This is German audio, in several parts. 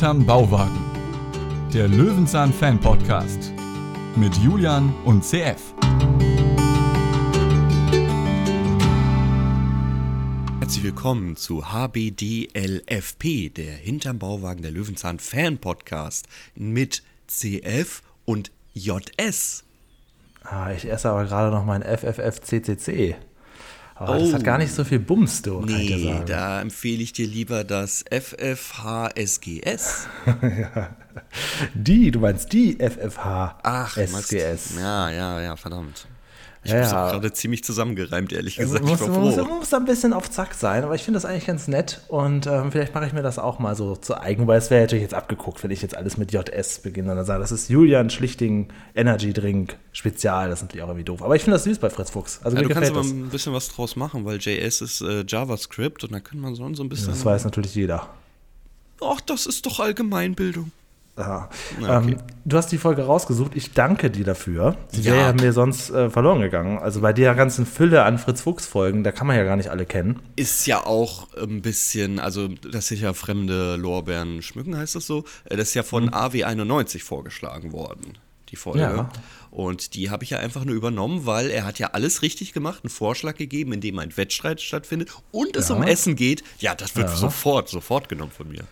Hinterm Bauwagen. Der Löwenzahn Fan Podcast mit Julian und CF. Herzlich willkommen zu HBDLFP, der Hinterm Bauwagen der Löwenzahn Fan Podcast mit CF und JS. Ah, ich esse aber gerade noch mein FFFCCC. Oh, das hat gar nicht so viel Bums, du. Nee, da empfehle ich dir lieber das FFHSGS. ja. Die, du meinst die FFHSGS. Ach, ja, ja, ja, verdammt. Ich ja, habe gerade ziemlich zusammengereimt, ehrlich gesagt. Muss, ich war froh. Muss, muss ein bisschen auf Zack sein, aber ich finde das eigentlich ganz nett und ähm, vielleicht mache ich mir das auch mal so zu eigen, weil es wäre natürlich jetzt abgeguckt, wenn ich jetzt alles mit JS beginne und dann sage, das ist Julian Schlichting Energy Drink Spezial, das ist natürlich auch irgendwie doof. Aber ich finde das süß bei Fritz Fuchs. Also ja, du kannst aber ein bisschen was draus machen, weil JS ist äh, JavaScript und da kann man so ein bisschen. das weiß natürlich jeder. Ach, das ist doch Allgemeinbildung. Aha. Okay. Ähm, du hast die Folge rausgesucht. Ich danke dir dafür. Sie ja. wäre mir sonst äh, verloren gegangen. Also bei der ganzen Fülle an Fritz Fuchs Folgen, da kann man ja gar nicht alle kennen. Ist ja auch ein bisschen, also das sich ja fremde Lorbeeren schmücken, heißt das so. Äh, das ist ja von mhm. AW91 vorgeschlagen worden, die Folge. Ja. Und die habe ich ja einfach nur übernommen, weil er hat ja alles richtig gemacht, einen Vorschlag gegeben, in dem ein Wettstreit stattfindet und es ja. um Essen geht. Ja, das wird sofort, sofort genommen von mir.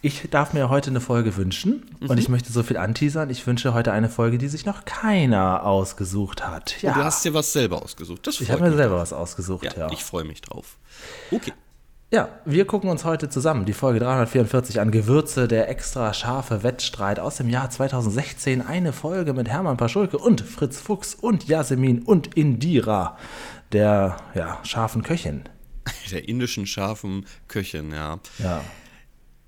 Ich darf mir heute eine Folge wünschen mhm. und ich möchte so viel anteasern. Ich wünsche heute eine Folge, die sich noch keiner ausgesucht hat. Ja. Und du hast dir was selber ausgesucht. Das ich habe mir selber was ausgesucht, ja. ja. Ich freue mich drauf. Okay. Ja, wir gucken uns heute zusammen die Folge 344 an Gewürze, der extra scharfe Wettstreit aus dem Jahr 2016. Eine Folge mit Hermann Paschulke und Fritz Fuchs und Yasemin und Indira, der ja, scharfen Köchin. Der indischen scharfen Köchin, ja. Ja.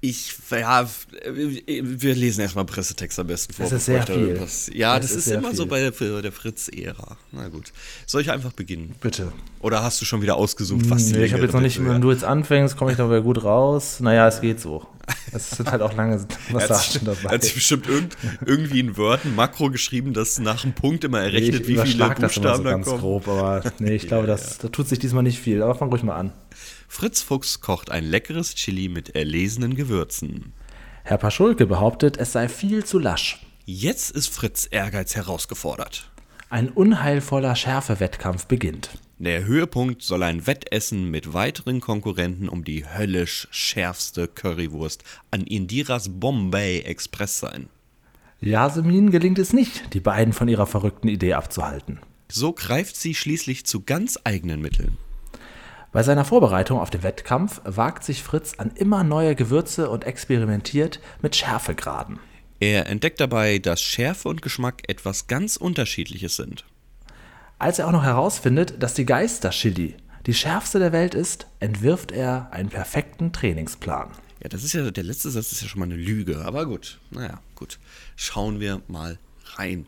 Ich, ja, wir lesen erstmal Pressetext am besten vor. Das ist sehr viel. Was, ja, das, das ist, ist immer viel. so bei der, der Fritz-Ära. Na gut. Soll ich einfach beginnen? Bitte. Oder hast du schon wieder ausgesucht, was nee, Ich habe jetzt noch nicht, wenn du jetzt anfängst, komme ich da wieder gut raus. Naja, es geht so. Es sind halt auch lange Passagen dabei. Hat sich bestimmt irgend, irgendwie in Word ein Makro geschrieben, das nach einem Punkt immer errechnet, nee, wie viele Buchstaben das immer so ganz kommen. grob, aber nee, ich glaube, ja, das, ja. da tut sich diesmal nicht viel. Aber fang ruhig mal an. Fritz Fuchs kocht ein leckeres Chili mit erlesenen Gewürzen. Herr Paschulke behauptet, es sei viel zu lasch. Jetzt ist Fritz Ehrgeiz herausgefordert. Ein unheilvoller Schärfewettkampf beginnt. Der Höhepunkt soll ein Wettessen mit weiteren Konkurrenten um die höllisch schärfste Currywurst an Indiras Bombay Express sein. Yasemin gelingt es nicht, die beiden von ihrer verrückten Idee abzuhalten. So greift sie schließlich zu ganz eigenen Mitteln. Bei seiner Vorbereitung auf den Wettkampf wagt sich Fritz an immer neue Gewürze und experimentiert mit Schärfegraden. Er entdeckt dabei, dass Schärfe und Geschmack etwas ganz Unterschiedliches sind. Als er auch noch herausfindet, dass die Geister-Chili die schärfste der Welt ist, entwirft er einen perfekten Trainingsplan. Ja, das ist ja, der letzte Satz ist ja schon mal eine Lüge, aber gut, naja, gut. Schauen wir mal rein.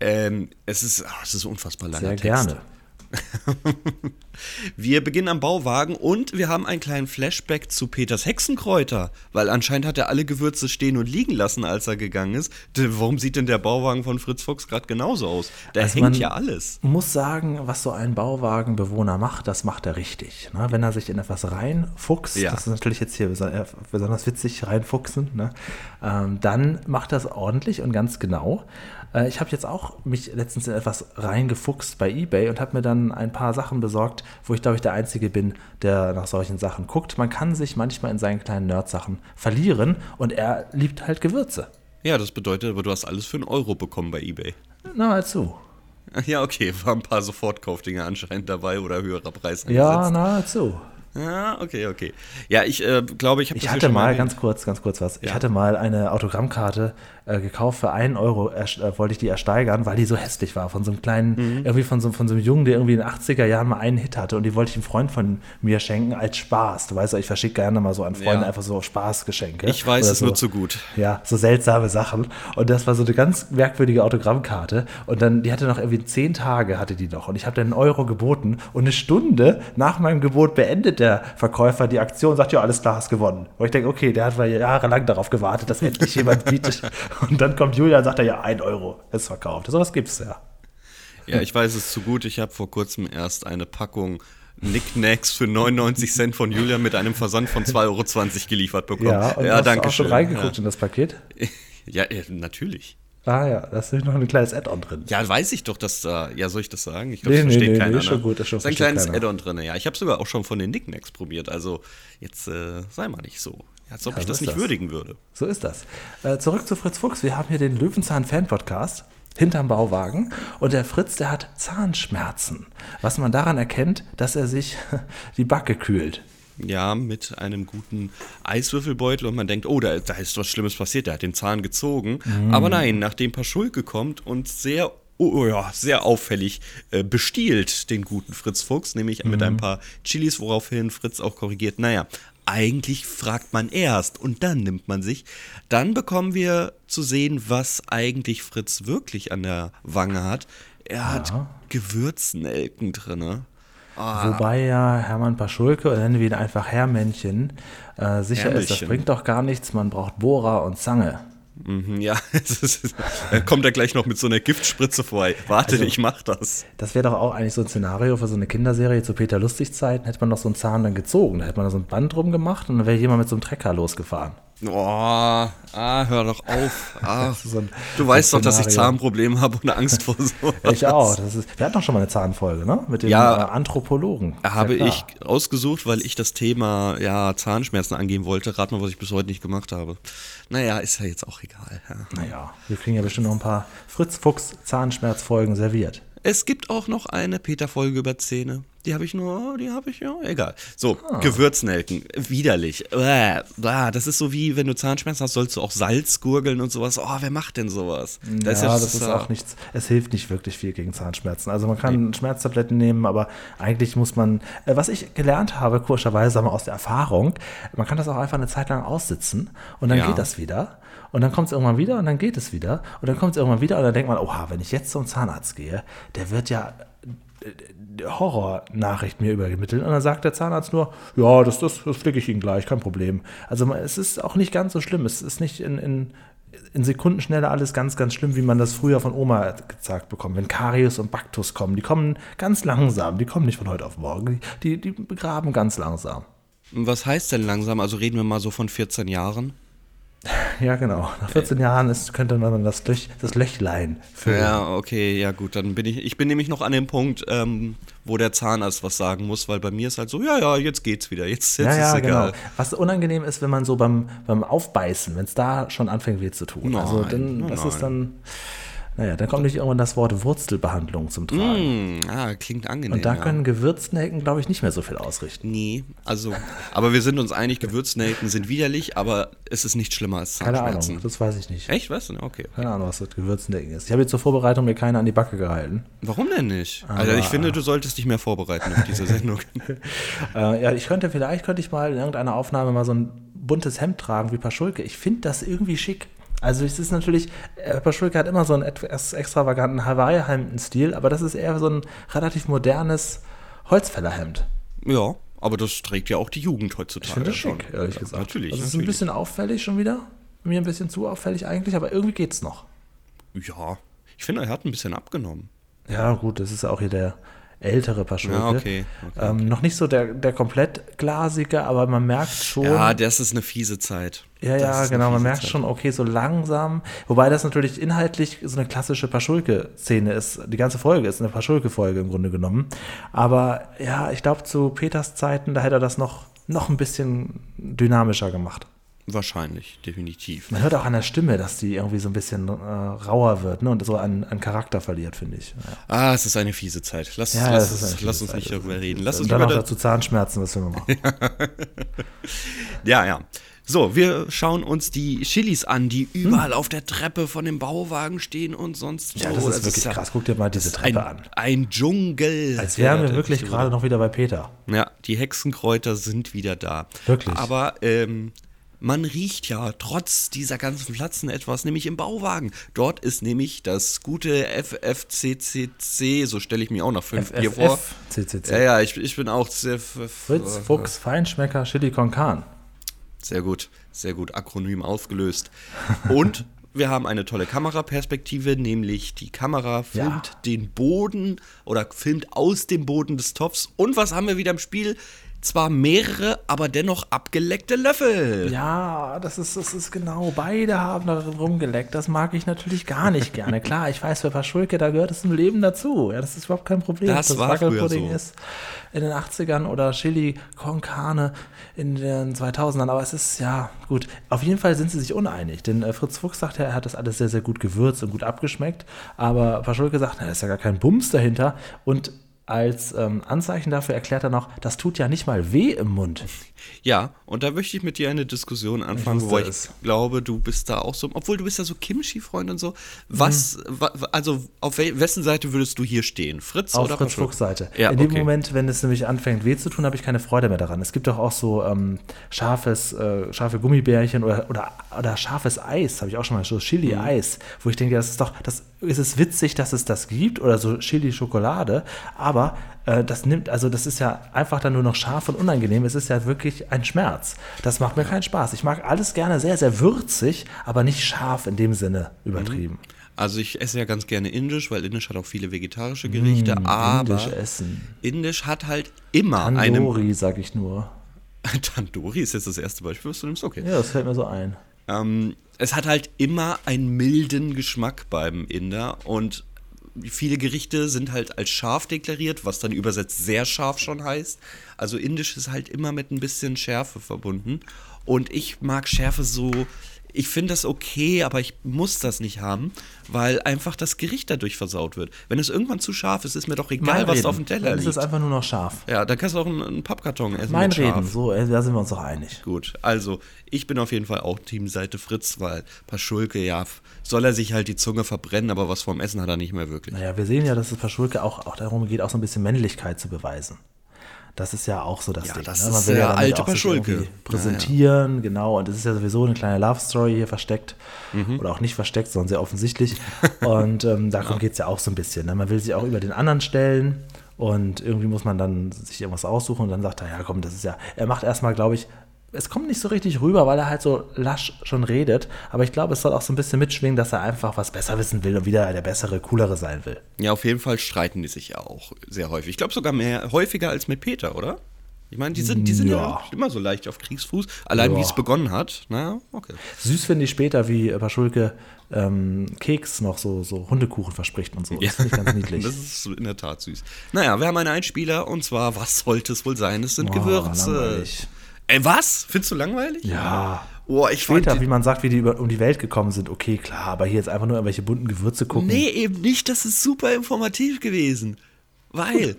Ähm, es ist, ach, es ist unfassbar langer Sehr Text. gerne. wir beginnen am Bauwagen und wir haben einen kleinen Flashback zu Peters Hexenkräuter, weil anscheinend hat er alle Gewürze stehen und liegen lassen, als er gegangen ist. Warum sieht denn der Bauwagen von Fritz Fuchs gerade genauso aus? Da also hängt ja alles. Muss sagen, was so ein Bauwagenbewohner macht, das macht er richtig. Ne? Wenn er sich in etwas reinfuchst, ja. das ist natürlich jetzt hier besonders witzig, reinfuchsen, ne? ähm, dann macht er es ordentlich und ganz genau. Äh, ich habe jetzt auch mich letztens in etwas reingefuchst bei eBay und habe mir dann ein paar Sachen besorgt, wo ich glaube ich der Einzige bin, der nach solchen Sachen guckt. Man kann sich manchmal in seinen kleinen Nerd-Sachen verlieren und er liebt halt Gewürze. Ja, das bedeutet aber, du hast alles für einen Euro bekommen bei eBay. Na, mal zu. Ja, okay, waren ein paar Sofortkaufdinge anscheinend dabei oder höherer Preis. Ja, nahezu. Ja, okay, okay. Ja, ich äh, glaube, ich habe Ich hatte mal, ganz kurz, ganz kurz was. Ja. Ich hatte mal eine Autogrammkarte äh, gekauft für einen Euro, äh, wollte ich die ersteigern, weil die so hässlich war. Von so einem kleinen, mhm. irgendwie von so, von so einem Jungen, der irgendwie in den 80er Jahren mal einen Hit hatte. Und die wollte ich einem Freund von mir schenken als Spaß. Du weißt ja, ich verschicke gerne mal so an Freunde ja. einfach so Spaßgeschenke. Ich weiß es so, nur zu gut. Ja, so seltsame Sachen. Und das war so eine ganz merkwürdige Autogrammkarte. Und dann, die hatte noch irgendwie zehn Tage, hatte die noch. Und ich habe dann einen Euro geboten. Und eine Stunde nach meinem Gebot beendet der Verkäufer die Aktion und sagt, ja, alles klar, hast gewonnen. Und ich denke, okay, der hat jahrelang darauf gewartet, dass endlich jemand bietet. Und dann kommt Julia und sagt er, ja, ein Euro ist verkauft. So was gibt's ja. Ja, ich weiß es zu gut. Ich habe vor kurzem erst eine Packung Nicknacks für 99 Cent von Julia mit einem Versand von 2,20 Euro geliefert bekommen. Ja, und ja, hast danke du auch schon schön. reingeguckt ja. in das Paket? Ja, äh, natürlich. Ah ja, da ist noch ein kleines Add-on drin. Ja, weiß ich doch, dass da. Ja, soll ich das sagen? Ich glaube, Nee, das versteht nee, keiner. nee, ne? schon gut, das schon ist ein kleines. Add-on drin. Ja, ich habe sogar auch schon von den Nicknacks probiert. Also, jetzt äh, sei mal nicht so. Als ob Ja, ich so das ist nicht das. würdigen würde. So ist das. Äh, zurück zu Fritz Fuchs. Wir haben hier den Löwenzahn-Fan-Podcast hinterm Bauwagen und der Fritz, der hat Zahnschmerzen. Was man daran erkennt, dass er sich die Backe kühlt. Ja, mit einem guten Eiswürfelbeutel und man denkt, oh, da, da ist was Schlimmes passiert, der hat den Zahn gezogen. Mhm. Aber nein, nachdem Paschulke kommt und sehr, oh, oh ja, sehr auffällig äh, bestiehlt den guten Fritz Fuchs, nämlich mit Mhm. ein paar Chilis, woraufhin Fritz auch korrigiert, naja, eigentlich fragt man erst und dann nimmt man sich. Dann bekommen wir zu sehen, was eigentlich Fritz wirklich an der Wange hat. Er hat Gewürznelken drinne. Ah. Wobei ja Hermann Paschulke, oder nennen wir ihn einfach Herrmännchen, äh, sicher ist, das Herrmännchen. bringt doch gar nichts, man braucht Bohrer und Zange. Mhm, Ja, ist, dann kommt er gleich noch mit so einer Giftspritze vorbei. Warte, Also- ich mach das. Das wäre doch auch eigentlich so ein Szenario für so eine Kinderserie zu Peter Lustig-Zeiten, hätte man doch so einen Zahn dann gezogen, da hätte man da so ein Band drum gemacht und dann wäre jemand mit so einem Trecker losgefahren. Oh, ah, hör doch auf. Ah, so du weißt doch, dass ich. Zahnprobleme habe und Angst vor so. Ich auch. Das ist, wir hatten doch schon mal eine Zahnfolge, ne? Mit dem Ja. äh, Anthropologen. Ja Habe klar. ich ausgesucht, weil ich das Thema ja, Zahnschmerzen angehen wollte. Rat mal, was ich bis heute nicht gemacht habe. Naja, ist ja jetzt auch egal. Ja. Naja, wir kriegen ja bestimmt noch ein paar Fritz Fuchs Zahnschmerzfolgen serviert. Es gibt auch noch eine Peter-Folge über Zähne. Die habe ich nur, die habe ich ja, egal. So, Ah. Gewürznelken, widerlich. Bäh, das ist so wie, wenn du Zahnschmerzen hast, sollst du auch Salz gurgeln und sowas. Oh, wer macht denn sowas? ja, das ist auch nichts, es hilft nicht wirklich viel gegen Zahnschmerzen. Also man kann Schmerztabletten nehmen, aber eigentlich muss man, äh, was ich gelernt habe, wir aus der Erfahrung, man kann das auch einfach eine Zeit lang aussitzen und dann Ja. geht das wieder. Und dann kommt es irgendwann wieder und dann geht es wieder. Und dann kommt es irgendwann wieder und dann denkt man, oha, wenn ich jetzt zum Zahnarzt gehe, der wird ja äh, Horrornachricht mir übermittelt. Und dann sagt der Zahnarzt nur, ja, das, das, das flicke ich Ihnen gleich, kein Problem. Also es ist auch nicht ganz so schlimm. Es ist nicht in, in, in Sekundenschnelle alles ganz, ganz schlimm, wie man das früher von Oma gesagt bekommt. Wenn Karius und Baktus kommen, die kommen ganz langsam, die kommen nicht von heute auf morgen. Die, die begraben ganz langsam. Was heißt denn langsam? Also reden wir mal so von 14 Jahren? Ja, genau. Nach 14 Jahren ist, könnte man dann das, Löch, das Löchlein füllen. Ja, okay, ja gut, dann bin ich, ich bin nämlich noch an dem Punkt, ähm, wo der Zahnarzt was sagen muss, weil bei mir ist halt so, ja, ja, jetzt geht's wieder, jetzt, jetzt Ja, ja, ist egal. genau. Was unangenehm ist, wenn man so beim, beim Aufbeißen, wenn es da schon anfängt weh zu tun. also Nein, dann, nein, das nein. ist dann, naja, dann kommt nicht irgendwann das Wort Wurzelbehandlung zum Tragen. Hm, ah, klingt angenehm. Und da ja. können Gewürznelken, glaube ich, nicht mehr so viel ausrichten. Nee, also, aber wir sind uns einig, Gewürznelken sind widerlich, aber es ist nicht schlimmer als Keine Zahnschmerzen. Ahnung, das weiß ich nicht. Echt, weißt du? ne? Okay. Keine Ahnung, was das Gewürznelken ist. Ich habe jetzt zur Vorbereitung mir keine an die Backe gehalten. Warum denn nicht? also ich finde, du solltest dich mehr vorbereiten auf diese Sendung. Äh, ja, ich könnte, vielleicht könnte ich mal in irgendeiner Aufnahme mal so ein buntes Hemd tragen wie Paschulke. Ich finde das irgendwie schick. Also es ist natürlich, äh, Paschulke hat immer so einen etwas extravaganten Hawaii-Hemden-Stil, aber das ist eher so ein relativ modernes Holzfällerhemd. ja, aber das trägt ja auch die Jugend heutzutage. Ich finde das schick, ehrlich Ja, gesagt. Natürlich. Also es ist ein bisschen auffällig schon wieder. Mir ein bisschen zu auffällig eigentlich, aber irgendwie geht's noch. Ja, ich finde, er hat ein bisschen abgenommen. Ja, gut, das ist auch hier der ältere Paschulke. Ja, okay, okay, ähm, Noch nicht so der, der komplett glasige, aber man merkt schon. Ja, das ist eine fiese Zeit. Ja, Das ja, genau. Man merkt Zeit. schon, okay, so langsam. Wobei das natürlich inhaltlich so eine klassische Paschulke-Szene ist. Die ganze Folge ist eine Paschulke-Folge im Grunde genommen. Aber ja, ich glaube, zu Peters Zeiten, da hätte er das noch, noch ein bisschen dynamischer gemacht. Wahrscheinlich, definitiv. Man hört auch an der Stimme, dass die irgendwie so ein bisschen äh, rauer wird ne? und so an, an Charakter verliert, finde ich. Ja, Ah, es ist eine fiese Zeit. Lass, ja lass, das ist eine lass fiese uns Zeit, nicht das ist darüber reden. fiese Lass Zeit. uns Und dann noch das, dazu Zahnschmerzen, was man machen? Ja, ja. So, wir schauen uns die Chilis an, die überall auf der Treppe von dem Bauwagen stehen und sonst so. Hm. Ja, das ist wirklich ja- krass. Guck dir mal diese das ist ein, Treppe an. Ein Dschungel. Als wären wir wirklich das- gerade noch wieder bei Peter. Ja, die Hexenkräuter sind wieder da. Wirklich? Aber ähm, man riecht ja trotz dieser ganzen Pflanzen etwas, nämlich im Bauwagen. Dort ist nämlich das gute FFCCC, so stelle ich mir auch nach fünf Bier vor. FFF, CCC. Ja, ja, ich, ich bin auch sehr, Fritz Fuchs Feinschmecker Chili con Carne. sehr gut, sehr gut, Akronym aufgelöst. Und wir haben eine tolle Kameraperspektive, nämlich die Kamera filmt ja. den Boden oder filmt aus dem Boden des Topfs. Und was haben wir wieder im Spiel? Zwar mehrere, aber dennoch abgeleckte Löffel. Ja, das ist, das ist genau. Beide haben da rumgeleckt. Das mag ich natürlich gar nicht gerne. Klar, ich weiß, für Paschulke, da gehört es im Leben dazu. Ja, das ist überhaupt kein Problem. Das, das war früher so. ist in den 80ern oder Chili con Carne in den 2000ern. Aber es ist, ja, gut. Auf jeden Fall sind sie sich uneinig. Denn äh, Fritz Fuchs sagt ja, er hat das alles sehr, sehr gut gewürzt und gut abgeschmeckt. Aber Paschulke sagt, na, da ist ja gar kein Bums dahinter. Und als ähm, Anzeichen dafür erklärt er noch, das tut ja nicht mal weh im Mund. Ja, und da möchte ich mit dir eine Diskussion anfangen, wo ich es. glaube, du bist da auch so, obwohl du bist ja so Kimchi-Freund und so. Was, mhm. wa, also auf wessen Seite würdest du hier stehen? Fritz auf oder Fritz Fuchs Seite. Ja, In dem okay. Moment, wenn es nämlich anfängt weh zu tun, habe ich keine Freude mehr daran. Es gibt doch auch so ähm, scharfes, äh, scharfe Gummibärchen oder, oder, oder scharfes Eis, habe ich auch schon mal, so Chili-Eis, mhm. wo ich denke, das ist doch, das ist es witzig, dass es das gibt oder so Chili-Schokolade, aber äh, das nimmt, also das ist ja einfach dann nur noch scharf und unangenehm. Es ist ja wirklich ein Schmerz. Das macht mir keinen Spaß. Ich mag alles gerne sehr, sehr würzig, aber nicht scharf in dem Sinne übertrieben. Mhm. Also ich esse ja ganz gerne indisch, weil indisch hat auch viele vegetarische Gerichte, mm, aber indisch, essen. indisch hat halt immer Tandoori, eine... Tandoori, sag ich nur. Tandoori ist jetzt das erste Beispiel, was du nimmst? Okay. Ja, das fällt mir so ein. Ähm, es hat halt immer einen milden Geschmack beim Inder und viele Gerichte sind halt als scharf deklariert, was dann übersetzt sehr scharf schon heißt. Also indisch ist halt immer mit ein bisschen Schärfe verbunden. Und ich mag Schärfe so, ich finde das okay, aber ich muss das nicht haben, weil einfach das Gericht dadurch versaut wird. Wenn es irgendwann zu scharf ist, ist mir doch egal, mein was Reden. auf dem Teller dann liegt. ist es einfach nur noch scharf. Ja, dann kannst du auch einen, einen Pappkarton essen. Mein Reden, scharf. so, äh, da sind wir uns doch einig. Gut, also ich bin auf jeden Fall auch Teamseite Fritz, weil Paschulke, ja, soll er sich halt die Zunge verbrennen, aber was vom Essen hat er nicht mehr wirklich. Naja, wir sehen ja, dass es Paschulke auch, auch darum geht, auch so ein bisschen Männlichkeit zu beweisen. Das ist ja auch so das ja, Ding. Das ne? Man ist will ja alte Paschulke. Präsentieren, ja, ja. genau. Und es ist ja sowieso eine kleine Love Story hier versteckt. Mhm. Oder auch nicht versteckt, sondern sehr offensichtlich. und ähm, darum ja. geht es ja auch so ein bisschen. Ne? Man will sich auch über den anderen stellen. Und irgendwie muss man dann sich irgendwas aussuchen und dann sagt er, ja komm, das ist ja, er macht erstmal, glaube ich, es kommt nicht so richtig rüber, weil er halt so lasch schon redet. Aber ich glaube, es soll auch so ein bisschen mitschwingen, dass er einfach was besser wissen will und wieder der bessere, coolere sein will. Ja, auf jeden Fall streiten die sich ja auch sehr häufig. Ich glaube sogar mehr häufiger als mit Peter, oder? Ich meine, die sind, die sind ja. ja immer so leicht auf Kriegsfuß. Allein ja. wie es begonnen hat. Naja, okay. Süß finde ich später, wie Paschulke ähm, Keks noch so, so Hundekuchen verspricht und so. Das ja. finde ich ganz niedlich. das ist in der Tat süß. Naja, wir haben einen Einspieler und zwar, was sollte es wohl sein? Es sind oh, Gewürze. Langweilig. Ey, was? Findest du langweilig? Ja. Oh, ich Später, wie man sagt, wie die über, um die Welt gekommen sind, okay, klar, aber hier jetzt einfach nur irgendwelche bunten Gewürze gucken. Nee, eben nicht. Das ist super informativ gewesen. Weil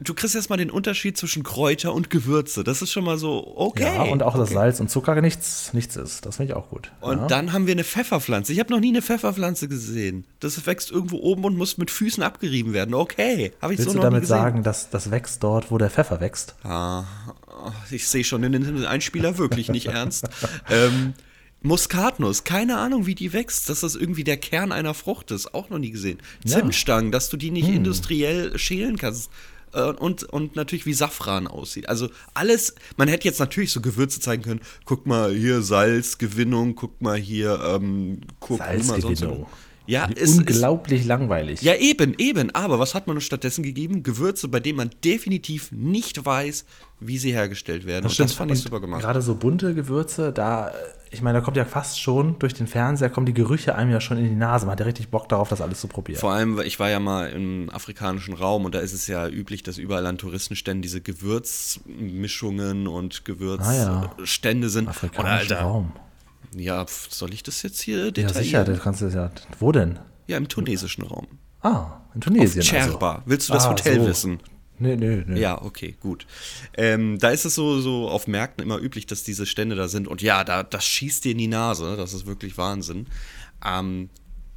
du, kriegst erstmal den Unterschied zwischen Kräuter und Gewürze. Das ist schon mal so okay. Ja, und auch, dass okay. Salz und Zucker nichts, nichts ist. Das finde ich auch gut. Und ja. dann haben wir eine Pfefferpflanze. Ich habe noch nie eine Pfefferpflanze gesehen. Das wächst irgendwo oben und muss mit Füßen abgerieben werden. Okay, habe ich Willst so noch du damit sagen, dass das wächst dort, wo der Pfeffer wächst? Ah, ich sehe schon den Einspieler wirklich nicht ernst. Ähm, Muskatnuss, keine Ahnung, wie die wächst, dass das irgendwie der Kern einer Frucht ist, auch noch nie gesehen. Ja. Zimtstangen, dass du die nicht hm. industriell schälen kannst. Äh, und, und natürlich wie Safran aussieht. Also alles, man hätte jetzt natürlich so Gewürze zeigen können. Guck mal hier Salzgewinnung, guck mal hier ähm, Kurkuma, sonst ja, ist unglaublich ist, langweilig. Ja, eben, eben. Aber was hat man uns stattdessen gegeben? Gewürze, bei denen man definitiv nicht weiß, wie sie hergestellt werden. Das, das fand ich super gemacht. Gerade so bunte Gewürze, da, ich meine, da kommt ja fast schon durch den Fernseher, kommen die Gerüche einem ja schon in die Nase. Man hat ja richtig Bock darauf, das alles zu probieren. Vor allem, ich war ja mal im afrikanischen Raum und da ist es ja üblich, dass überall an Touristenständen diese Gewürzmischungen und Gewürzstände ah, ja. sind. Afrikanischer Raum. Ja, soll ich das jetzt hier detaillieren? Ja, sicher, das kannst du ja. Wo denn? Ja, im tunesischen Raum. Ah, in Tunesien. Auf Cherba. Also. Willst du das ah, Hotel so. wissen? Nee, nee, nee. Ja, okay, gut. Ähm, da ist es so, so auf Märkten immer üblich, dass diese Stände da sind. Und ja, da, das schießt dir in die Nase. Das ist wirklich Wahnsinn. Ähm,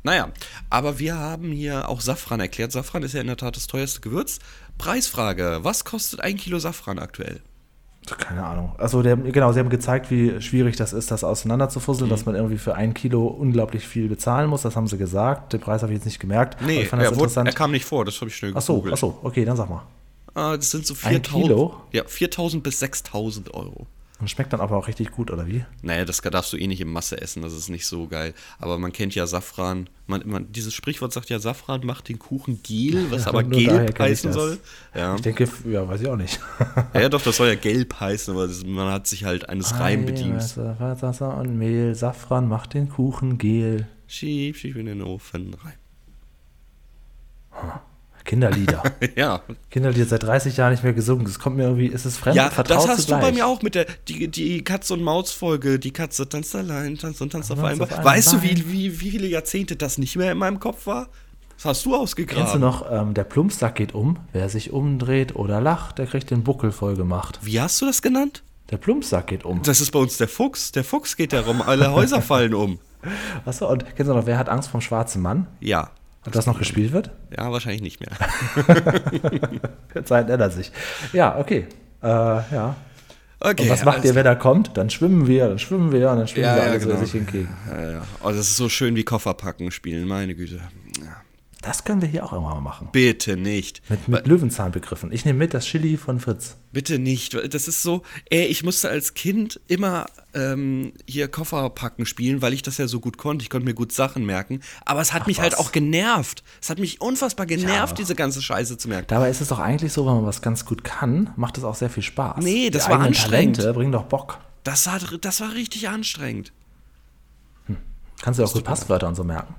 naja, aber wir haben hier auch Safran erklärt. Safran ist ja in der Tat das teuerste Gewürz. Preisfrage: Was kostet ein Kilo Safran aktuell? Keine Ahnung. Also der, genau, sie haben gezeigt, wie schwierig das ist, das auseinanderzufusseln, mhm. dass man irgendwie für ein Kilo unglaublich viel bezahlen muss. Das haben sie gesagt. Den Preis habe ich jetzt nicht gemerkt. Nee, er, interessant. er kam nicht vor, das habe ich schnell ach so, ach so, okay, dann sag mal. Ah, das sind so 4000. Kilo? Ja, 4000 bis 6000 Euro. Und schmeckt dann aber auch richtig gut, oder wie? Naja, das darfst du eh nicht in Masse essen, das ist nicht so geil. Aber man kennt ja Safran. Man, man, dieses Sprichwort sagt ja, Safran macht den Kuchen gel, was ja, aber gelb heißen soll. Ja. Ich denke, ja, weiß ich auch nicht. ja, ja, doch, das soll ja gelb heißen, aber das, man hat sich halt eines Reim bedient. Wasser und Mehl, Safran macht den Kuchen gel. Schieb, schieb in den Ofen rein. Huh. Kinderlieder. ja. Kinderlieder seit 30 Jahren nicht mehr gesungen. Das kommt mir irgendwie, ist es fremd? Ja, das hast zugleich. du bei mir auch mit der die, die Katze und Maus Folge. Die Katze tanzt allein, tanzt und tanzt auf einem Bein. Weißt du, wie, wie, wie viele Jahrzehnte das nicht mehr in meinem Kopf war? Das hast du ausgegraben. Kennst du noch, ähm, der Plumpsack geht um. Wer sich umdreht oder lacht, der kriegt den Buckel voll gemacht. Wie hast du das genannt? Der Plumpsack geht um. Das ist bei uns der Fuchs. Der Fuchs geht darum, alle Häuser fallen um. Achso, und kennst du noch, wer hat Angst vom schwarzen Mann? Ja. Ob das noch gespielt wird? Ja, wahrscheinlich nicht mehr. Zeit ändert sich. Ja, okay. Äh, ja. Okay, und was macht ihr, wenn er kommt? Dann schwimmen wir, dann schwimmen wir und dann schwimmen ja, wir alle ja, genau. sich hinkriegen. Ja, ja. Oh, das ist so schön wie Kofferpacken spielen, meine Güte. Ja. Das können wir hier auch irgendwann mal machen. Bitte nicht. Mit, mit Löwenzahnbegriffen. Ich nehme mit das Chili von Fritz. Bitte nicht. Das ist so, ey, ich musste als Kind immer ähm, hier Kofferpacken spielen, weil ich das ja so gut konnte. Ich konnte mir gut Sachen merken. Aber es hat Ach, mich halt was? halt auch genervt. Es hat mich unfassbar genervt, ja. diese ganze Scheiße zu merken. Dabei ist es doch eigentlich so, wenn man was ganz gut kann, macht es auch sehr viel Spaß. Nee, das Die war anstrengend. Talente bringen doch Bock. Das, hat, das war richtig anstrengend. Hm. Kannst du auch gut Passwörter und so merken?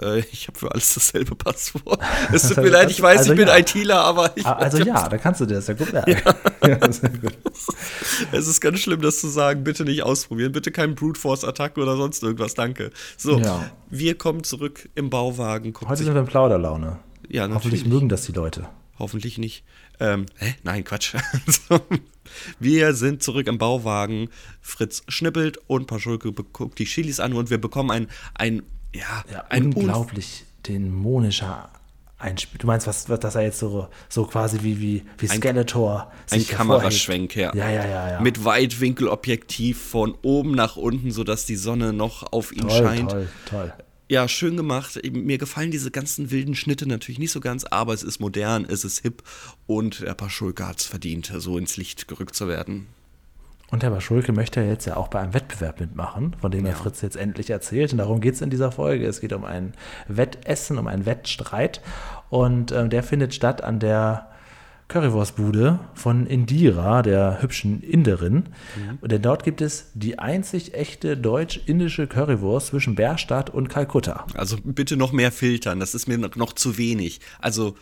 Äh, ich habe für alles dasselbe Passwort. Es tut mir leid, ich weiß, also ich bin ja. ITler, aber ich. Also ja, da kannst du dir das ja gut merken. Ja. ja, gut. Es ist ganz schlimm, das zu sagen. Bitte nicht ausprobieren. Bitte keinen Brute Force Attacke oder sonst irgendwas. Danke. So, ja. wir kommen zurück im Bauwagen. Heute sind wir in Plauderlaune. Ja, natürlich. Hoffentlich mögen das die Leute. Hoffentlich nicht. Ähm, hä? Nein, Quatsch. wir sind zurück im Bauwagen. Fritz schnippelt und Paschulke guckt die Chilis an und wir bekommen ein, ein ja, ja ein unglaublich dämonischer Einspiel. Du meinst, was, dass er jetzt so, so quasi wie, wie, wie Skeletor ein, ein Kameraschwenk, ja. Ja, ja, ja, ja. Mit Weitwinkelobjektiv von oben nach unten, sodass die Sonne noch auf ihn toll, scheint. Toll, toll. Ja, schön gemacht. Mir gefallen diese ganzen wilden Schnitte natürlich nicht so ganz, aber es ist modern, es ist hip und der Paschulke hat es verdient, so ins Licht gerückt zu werden. Und Herr Baschulke möchte jetzt ja auch bei einem Wettbewerb mitmachen, von dem ja. Herr Fritz jetzt endlich erzählt. Und darum geht es in dieser Folge. Es geht um ein Wettessen, um einen Wettstreit. Und äh, der findet statt an der Currywurstbude von Indira, der hübschen Inderin. Mhm. Denn dort gibt es die einzig echte deutsch-indische Currywurst zwischen Bärstadt und Kalkutta. Also bitte noch mehr filtern, das ist mir noch zu wenig. Also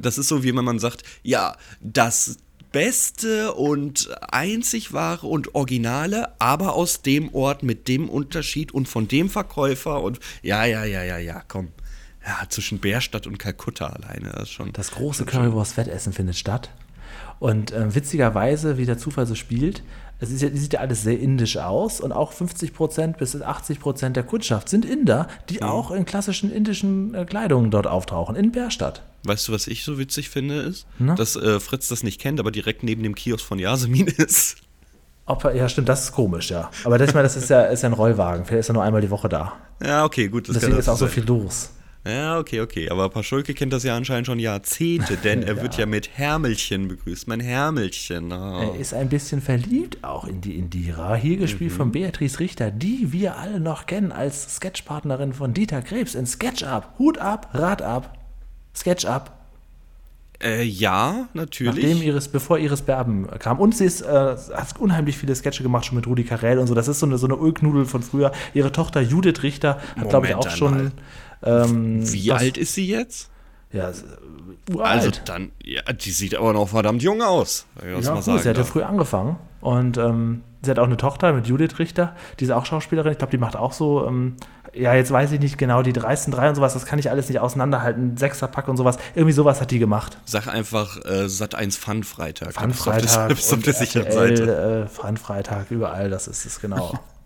das ist so, wie wenn man sagt, ja, das beste und einzig wahre und originale, aber aus dem Ort mit dem Unterschied und von dem Verkäufer und ja, ja, ja, ja, ja, komm. Ja, zwischen Bärstadt und Kalkutta alleine. Das, ist schon, das große Currywurst-Wettessen findet statt. Und äh, witzigerweise, wie der Zufall so spielt, es ja, sieht ja alles sehr indisch aus und auch 50% bis 80% der Kundschaft sind Inder, die mhm. auch in klassischen indischen äh, Kleidungen dort auftauchen, in Bärstadt. Weißt du, was ich so witzig finde, ist, Na? dass äh, Fritz das nicht kennt, aber direkt neben dem Kiosk von Yasemin ist. Ob, ja, stimmt, das ist komisch, ja. Aber das, ich meine, das ist ja, ist ja ein Rollwagen. Vielleicht ist er nur einmal die Woche da. Ja, okay, gut. Deswegen ist auch so viel los. Ja, okay, okay. Aber Paschulke kennt das ja anscheinend schon Jahrzehnte, denn er ja. wird ja mit Hermelchen begrüßt. Mein Hermelchen. Oh. Er ist ein bisschen verliebt auch in die Indira. Hier gespielt mhm. von Beatrice Richter, die wir alle noch kennen als Sketchpartnerin von Dieter Krebs in SketchUp. Hut ab, Rad ab, SketchUp. Äh, ja, natürlich. Nachdem Iris, bevor Iris Berben kam. Und sie ist, äh, hat unheimlich viele Sketche gemacht, schon mit Rudi Carell und so. Das ist so eine, so eine Ölknudel von früher. Ihre Tochter Judith Richter hat, glaube ich, auch schon. Ähm, Wie alt ist sie jetzt? Ja, uralt. Also dann, ja, die sieht aber noch verdammt jung aus. Ja, mal sagen sie hat ja früh angefangen. Und ähm, sie hat auch eine Tochter mit Judith Richter, die ist auch Schauspielerin. Ich glaube, die macht auch so, ähm, ja, jetzt weiß ich nicht genau, die dreisten drei und sowas, das kann ich alles nicht auseinanderhalten. Sechserpack und sowas. Irgendwie sowas hat die gemacht. Sag einfach äh, Sat 1 Fun Freitag. Fun Freitag. Auf der, auf der sicheren Seite. Äh, Fun Freitag, überall, das ist es genau.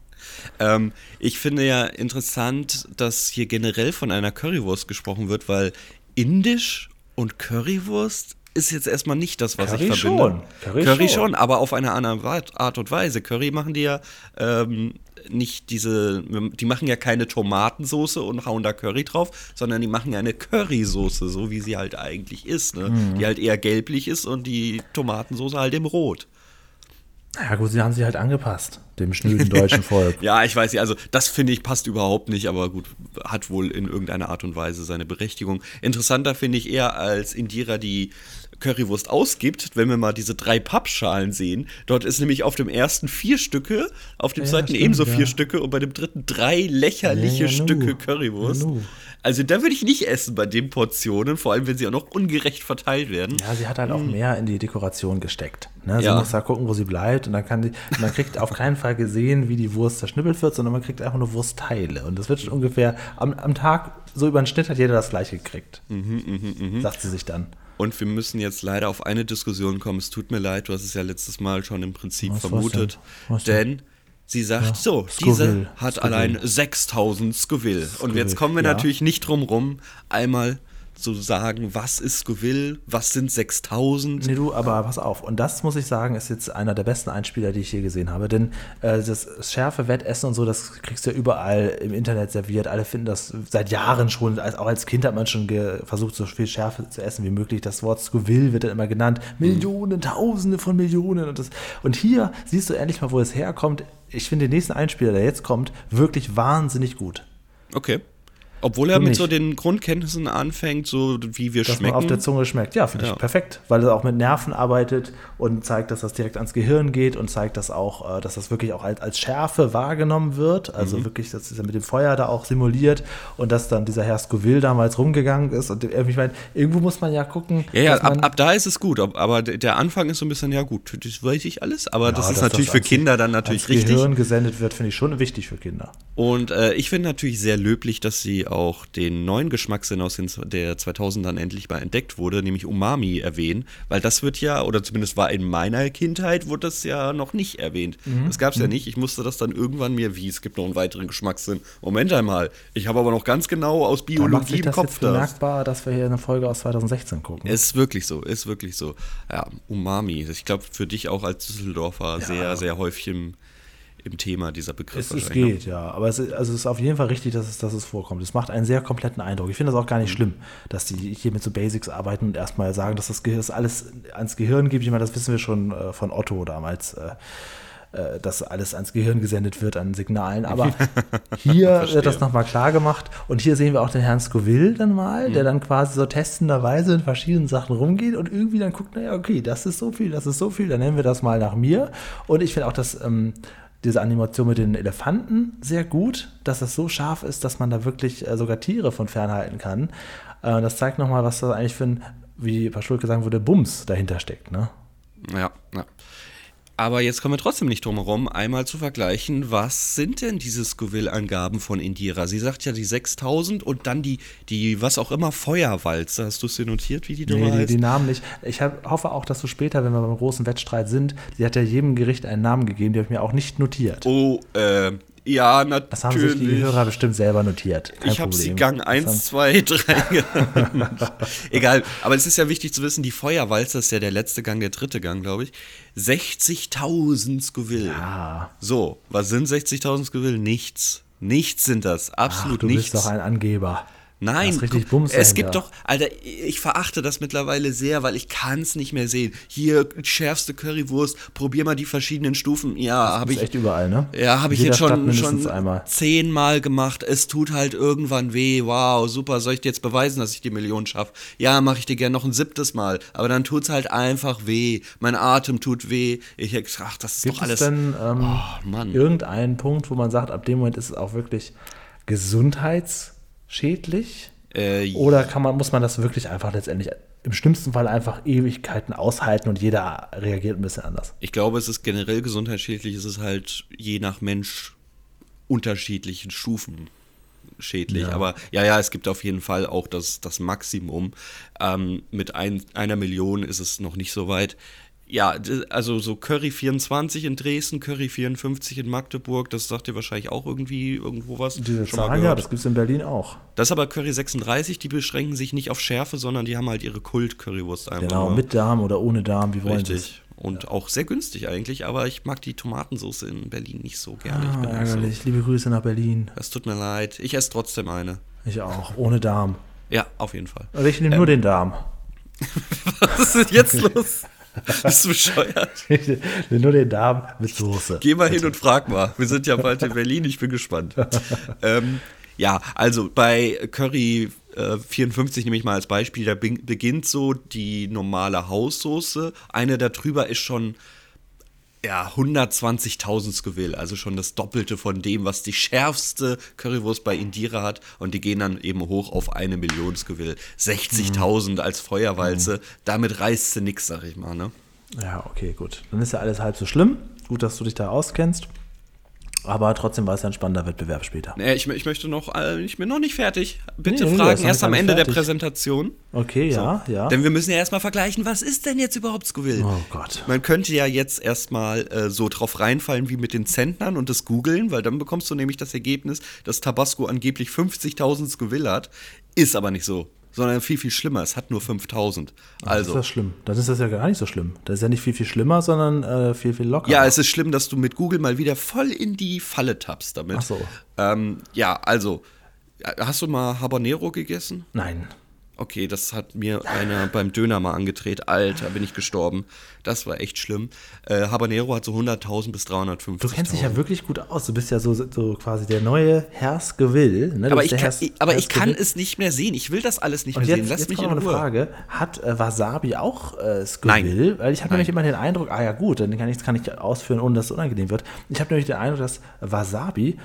Ähm, ich finde ja interessant, dass hier generell von einer Currywurst gesprochen wird, weil indisch und Currywurst ist jetzt erstmal nicht das, was Curry ich verbinde. Schon. Curry, Curry schon. schon. aber auf eine andere Art und Weise. Curry machen die ja ähm, nicht diese, die machen ja keine Tomatensoße und hauen da Curry drauf, sondern die machen ja eine Currysoße, so wie sie halt eigentlich ist, ne? Mhm. die halt eher gelblich ist und die Tomatensoße halt im Rot. Ja gut, sie haben sich halt angepasst, dem schnöden deutschen Volk. ja, ich weiß nicht, also das finde ich passt überhaupt nicht, aber gut, hat wohl in irgendeiner Art und Weise seine Berechtigung. Interessanter finde ich eher als Indira die Currywurst ausgibt, wenn wir mal diese drei Pappschalen sehen. Dort ist nämlich auf dem ersten vier Stücke, auf dem ja, zweiten stimmt, ebenso ja. vier Stücke und bei dem dritten drei lächerliche ja, Stücke Currywurst. Also da würde ich nicht essen bei den Portionen, vor allem wenn sie auch noch ungerecht verteilt werden. Ja, sie hat halt auch hm. mehr in die Dekoration gesteckt. Ne? Sie muss da gucken, wo sie bleibt und dann kann die, man kriegt auf keinen Fall gesehen, wie die Wurst zerschnippelt wird, sondern man kriegt einfach nur Wurstteile. Und das wird schon ungefähr am, am Tag, so über den Schnitt hat jeder das gleiche gekriegt. Mhm, mh, mh. Sagt sie sich dann. Und wir müssen jetzt leider auf eine Diskussion kommen. Es tut mir leid, du hast es ja letztes Mal schon im Prinzip was, vermutet. Was denn? denn sie sagt ja, so, Scoville, diese hat Scoville. allein 6000 Scoville. Scoville. Und jetzt kommen wir ja. natürlich nicht drum rum, einmal zu sagen, was ist Scoville, was sind 6000. Nee, du, aber pass auf. Und das muss ich sagen, ist jetzt einer der besten Einspieler, die ich je gesehen habe. Denn äh, das schärfe Wettessen und so, das kriegst du ja überall im Internet serviert. Alle finden das seit Jahren schon. Auch als Kind hat man schon versucht, so viel Schärfe zu essen wie möglich. Das Wort Scoville wird dann immer genannt. Millionen, Tausende von Millionen. Und, das, und hier siehst du endlich mal, wo es herkommt. Ich finde den nächsten Einspieler, der jetzt kommt, wirklich wahnsinnig gut. Okay. Obwohl er mit so den Grundkenntnissen anfängt, so wie wir dass schmecken. Man auf der Zunge schmeckt. Ja, finde ja. ich perfekt, weil er auch mit Nerven arbeitet und zeigt, dass das direkt ans Gehirn geht und zeigt, dass auch, äh, dass das wirklich auch als, als Schärfe wahrgenommen wird. Also mhm. wirklich, das ist ja mit dem Feuer da auch simuliert und dass dann dieser Herr Scoville damals rumgegangen ist. Und ich meine, irgendwo muss man ja gucken. Ja, ja, ab, ab, da ist es gut, aber der Anfang ist so ein bisschen, ja gut, das weiß ich alles, aber ja, das ist natürlich das für Kinder dann natürlich richtig. Gehirn gesendet wird, finde ich schon wichtig für Kinder. Und äh, ich finde natürlich sehr löblich, dass sie auch den neuen Geschmackssinn aus den der 2000ern endlich mal entdeckt wurde, nämlich Umami erwähnen, weil das wird ja, oder zumindest war in meiner Kindheit, wurde das ja noch nicht erwähnt. Mhm. Das gab es ja mhm. nicht. Ich musste das dann irgendwann mir, wie, es gibt noch einen weiteren Geschmackssinn. Moment einmal, ich habe aber noch ganz genau aus Biologie im Kopf das. bemerkbar, dass wir hier eine Folge aus 2016 gucken. Ist wirklich so, ist wirklich so. Ja, Umami. Ich glaube, für dich auch als Düsseldorfer ja. sehr, sehr häufig im im Thema dieser Begriff. Es, es ne? geht, ja. Aber es, also es ist auf jeden Fall richtig, dass es, dass es vorkommt. Es macht einen sehr kompletten Eindruck. Ich finde das auch gar nicht mhm. schlimm, dass die hier mit so Basics arbeiten und erstmal sagen, dass das Gehirn das alles ans Gehirn gibt. Ich meine, das wissen wir schon äh, von Otto damals. Äh, äh dass alles ans Gehirn gesendet wird an Signalen. Aber hier wird das nochmal klar gemacht. Und hier sehen wir auch den Herrn Scoville dann mal, mhm. der dann quasi so testenderweise in verschiedenen Sachen rumgeht und irgendwie dann guckt, naja, okay, das ist so viel, das ist so viel, dann nennen wir das mal nach mir. Und ich finde auch, dass ähm, diese Animation mit den Elefanten sehr gut, dass das so scharf ist, dass man da wirklich äh, sogar Tiere von fernhalten kann. Äh, das zeigt nochmal, was da eigentlich für ein, wie Paschulke sagen würde, Bums dahinter steckt. Ne? Ja, ja. Aber jetzt kommen wir trotzdem nicht drum herum, einmal zu vergleichen, was sind denn diese Scoville-Angaben von Indira? Sie sagt ja die 6000 und dann die, die was auch immer, Feuerwalze. Hast du es dir notiert, wie die Nummer nee, heißt? Die, die Namen nicht. Ich hab, hoffe auch, dass du später, wenn wir beim großen Wettstreit sind, sie hat ja jedem Gericht einen Namen gegeben, die habe ich mir auch nicht notiert. Oh, äh, ja, natürlich. Das haben sich die Hörer bestimmt selber notiert. Kein ich habe sie Gang 1, 2, 3 Egal, aber es ist ja wichtig zu wissen, die Feuerwalze ist ja der letzte Gang, der dritte Gang, glaube ich. 60.000 Scoville. Ja. So, was sind 60.000 Scoville? Nichts. Nichts sind das, absolut Ach, du nichts. Du bist doch ein Angeber. Nein, richtig Bums es gibt doch, Alter, ich verachte das mittlerweile sehr, weil ich kann es nicht mehr sehen. Hier schärfste Currywurst, probier mal die verschiedenen Stufen. Ja, habe ich echt überall, ne? Ja, habe ich jetzt schon schon einmal. zehnmal gemacht. Es tut halt irgendwann weh. Wow, super. Soll ich dir jetzt beweisen, dass ich die Million schaffe? Ja, mache ich dir gerne noch ein siebtes Mal. Aber dann tut's halt einfach weh. Mein Atem tut weh. Ich ach, das ist gibt doch alles. Gibt es denn ähm, oh, irgendeinen Punkt, wo man sagt, ab dem Moment ist es auch wirklich gesundheits schädlich? Äh, Oder kann man, muss man das wirklich einfach letztendlich im schlimmsten Fall einfach Ewigkeiten aushalten und jeder reagiert ein bisschen anders? Ich glaube, es ist generell gesundheitsschädlich, es ist halt je nach Mensch unterschiedlichen Stufen schädlich. Ja. Aber ja, ja, es gibt auf jeden Fall auch das, das Maximum. Ähm, mit ein, einer Million ist es noch nicht so weit. Ja, also so Curry 24 in Dresden, Curry 54 in Magdeburg, das sagt dir wahrscheinlich auch irgendwie irgendwo was. Diese Zahlen, ja, das gibt es in Berlin auch. Das ist aber Curry 36, die beschränken sich nicht auf Schärfe, sondern die haben halt ihre Kult-Currywurst einfach. Genau, mit Darm oder ohne Darm, wie wollen Richtig. Und ja. auch sehr günstig eigentlich, aber ich mag die Tomatensauce in Berlin nicht so gerne. Ah, ärgerlich. So. Liebe Grüße nach Berlin. Es tut mir leid. Ich esse trotzdem eine. Ich auch, ohne Darm. Ja, auf jeden Fall. Aber ich nehme ähm, nur den Darm. Was ist jetzt los? Bist du bescheuert? Nur den Darm mit Soße. Geh mal hin und frag mal. Wir sind ja bald in Berlin, ich bin gespannt. ähm, ja, also bei Curry äh, 54 nehme ich mal als Beispiel, da beginnt so die normale Haussoße. Eine da drüber ist schon ja, 120.000 Scoville, also schon das Doppelte von dem, was die schärfste Currywurst bei Indira hat. Und die gehen dann eben hoch auf eine Million Scoville. 60.000 mhm. als Feuerwalze. Mhm. Damit reißt sie nix, sag ich mal, ne? Ja, okay, gut. Dann ist ja alles halb so schlimm. Gut, dass du dich da auskennst. Aber trotzdem war es ein spannender Wettbewerb später. Nee, ich, ich möchte noch, äh, ich bin noch nicht fertig. Bitte nee, fragen erst am Ende fertig. der Präsentation. Okay, ja, so. ja. Denn wir müssen ja erstmal vergleichen, was ist denn jetzt überhaupt Scoville? Oh Gott. Man könnte ja jetzt erstmal äh, so drauf reinfallen wie mit den Zentnern und das googeln, weil dann bekommst du nämlich das Ergebnis, dass Tabasco angeblich 50.000 Scoville hat. Ist aber nicht so sondern viel, viel schlimmer. Es hat nur 5000. Also. Das ist das schlimm. Dann ist das ja gar nicht so schlimm. Das ist ja nicht viel, viel schlimmer, sondern äh, viel, viel lockerer. Ja, es ist schlimm, dass du mit Google mal wieder voll in die Falle tappst damit. Ach so. Ähm, ja, also, hast du mal Habanero gegessen? Nein. Okay, das hat mir einer beim Döner mal angedreht. Alter, bin ich gestorben. Das war echt schlimm. Äh, Habanero hat so 100.000 bis 350.000. Du kennst dich ja wirklich gut aus. Du bist ja so, so quasi der neue Herr Skewill. Ne? Aber, ich kann, aber ich kann, es nicht mehr sehen. Ich will das alles nicht Und mehr jetzt, sehen. Lass jetzt mich in Ruhe. eine Frage. Hat äh, Wasabi auch äh, Skewill? Nein. Weil ich habe nämlich immer den Eindruck, ah ja gut, dann kann ich, kann ich ausführen, ohne dass es unangenehm wird. Ich habe nämlich den Eindruck, dass Wasabi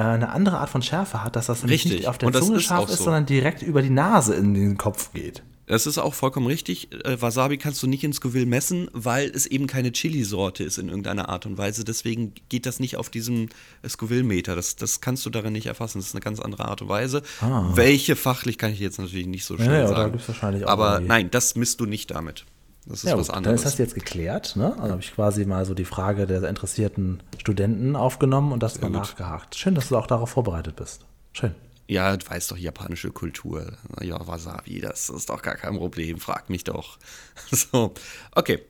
eine andere Art von Schärfe hat, dass das Richtig. nicht auf der Zunge scharf ist, so. sondern direkt über die Nase in den Kopf geht. Das ist auch vollkommen richtig. Äh, Wasabi kannst du nicht ins Scoville messen, weil es eben keine Chili-Sorte ist in irgendeiner Art und Weise. Deswegen geht das nicht auf diesem Scoville-Meter. Das, das kannst du darin nicht erfassen. Das ist eine ganz andere Art und Weise. Ah. Welche fachlich kann ich jetzt natürlich nicht so schnell ja, ja, sagen. Da wahrscheinlich auch Aber irgendwie. nein, das misst du nicht damit. Das ist ja, was anderes. Das hast du jetzt geklärt. Ne? Also habe ich quasi mal so die Frage der interessierten Studenten aufgenommen und das mal nachgehakt. Schön, dass du auch darauf vorbereitet bist. Schön. Ja, du weißt doch, japanische Kultur. Ja, Wasabi, das ist doch gar kein Problem. Frag mich doch. So, okay.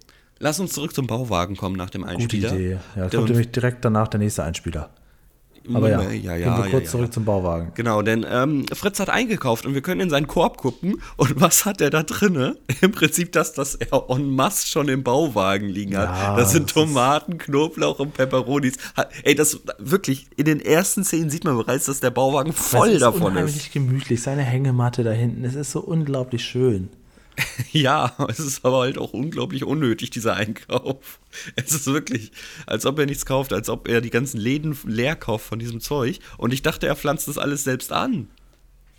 Lass uns zurück zum Bauwagen kommen nach dem Einspieler. Gute Idee. Ja, kommt nämlich direkt danach der nächste Einspieler. Aber ja, ja, ja, gehen wir kurz ja, zurück zum Bauwagen. Genau, denn ähm, Fritz hat eingekauft und wir können in seinen Korb gucken. Und was hat er da drinne? Im Prinzip das, das er en masse schon im Bauwagen liegen hat. das sind das Tomaten, Knoblauch und Peperonis. Ey, das wirklich, in den ersten Szenen sieht man bereits, dass der Bauwagen voll ist davon ist. unheimlich gemütlich, seine Hängematte da hinten. Es ist so unglaublich schön. Ja, es ist aber halt auch unglaublich unnötig, dieser Einkauf. Es ist wirklich, als ob er nichts kauft, als ob er die ganzen Läden leer kauft von diesem Zeug. Und ich dachte, er pflanzt das alles selbst an.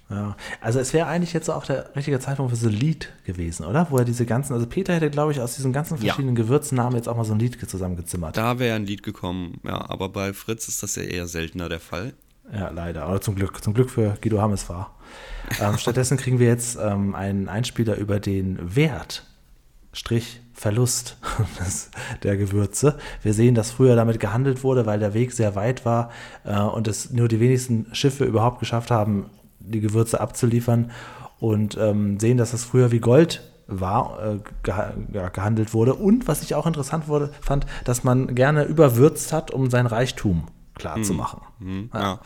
Ja, also es wäre eigentlich jetzt auch der richtige Zeitpunkt für so ein Lied gewesen, oder? Wo er diese ganzen, also Peter hätte, glaube ich, aus diesen ganzen verschiedenen ja. Gewürznamen jetzt auch mal so ein Lied zusammengezimmert. Da wäre ein Lied gekommen, ja, aber bei Fritz ist das ja eher seltener der Fall. Ja, leider, aber zum Glück, zum Glück für Guido Hammes war. Ähm, stattdessen kriegen wir jetzt ähm, einen Einspieler über den Wert, Strich, Verlust der Gewürze. Wir sehen, dass früher damit gehandelt wurde, weil der Weg sehr weit war äh, und es nur die wenigsten Schiffe überhaupt geschafft haben, die Gewürze abzuliefern und ähm, sehen, dass es früher wie Gold war, äh, geha ja, gehandelt wurde. Und was ich auch interessant wurde, fand, dass man gerne überwürzt hat, um sein Reichtum klar hm. zu machen. Hm. Ja. ja.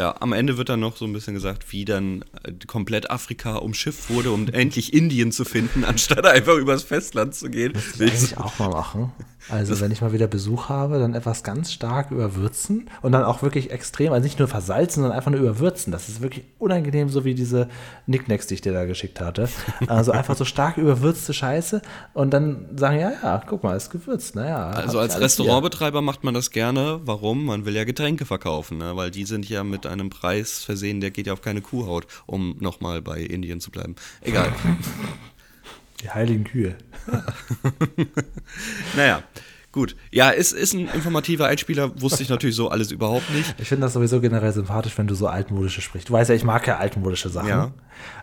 Ja, am Ende wird dann noch so ein bisschen gesagt, wie dann äh, komplett Afrika umschifft wurde, um endlich Indien zu finden, anstatt einfach übers Festland zu gehen. Das will ich auch mal machen. Also das wenn ich mal wieder Besuch habe, dann etwas ganz stark überwürzen und dann auch wirklich extrem, also nicht nur versalzen, sondern einfach nur überwürzen. Das ist wirklich unangenehm, so wie diese Nicknacks, die ich dir da geschickt hatte. Also einfach so stark überwürzte Scheiße und dann sagen, ja, ja, guck mal, ist gewürzt. Naja, also als Restaurantbetreiber hier. macht man das gerne. Warum? Man will ja Getränke verkaufen, ne? weil die sind ja mit einem Preis versehen, der geht ja auf keine Kuhhaut, um nochmal bei Indien zu bleiben. Egal. Die heiligen Kühe. naja, gut. Ja, ist, ist ein informativer Einspieler, wusste ich natürlich so alles überhaupt nicht. Ich finde das sowieso generell sympathisch, wenn du so altmodische sprichst. Du weißt ja, ich mag ja altmodische Sachen. Ja.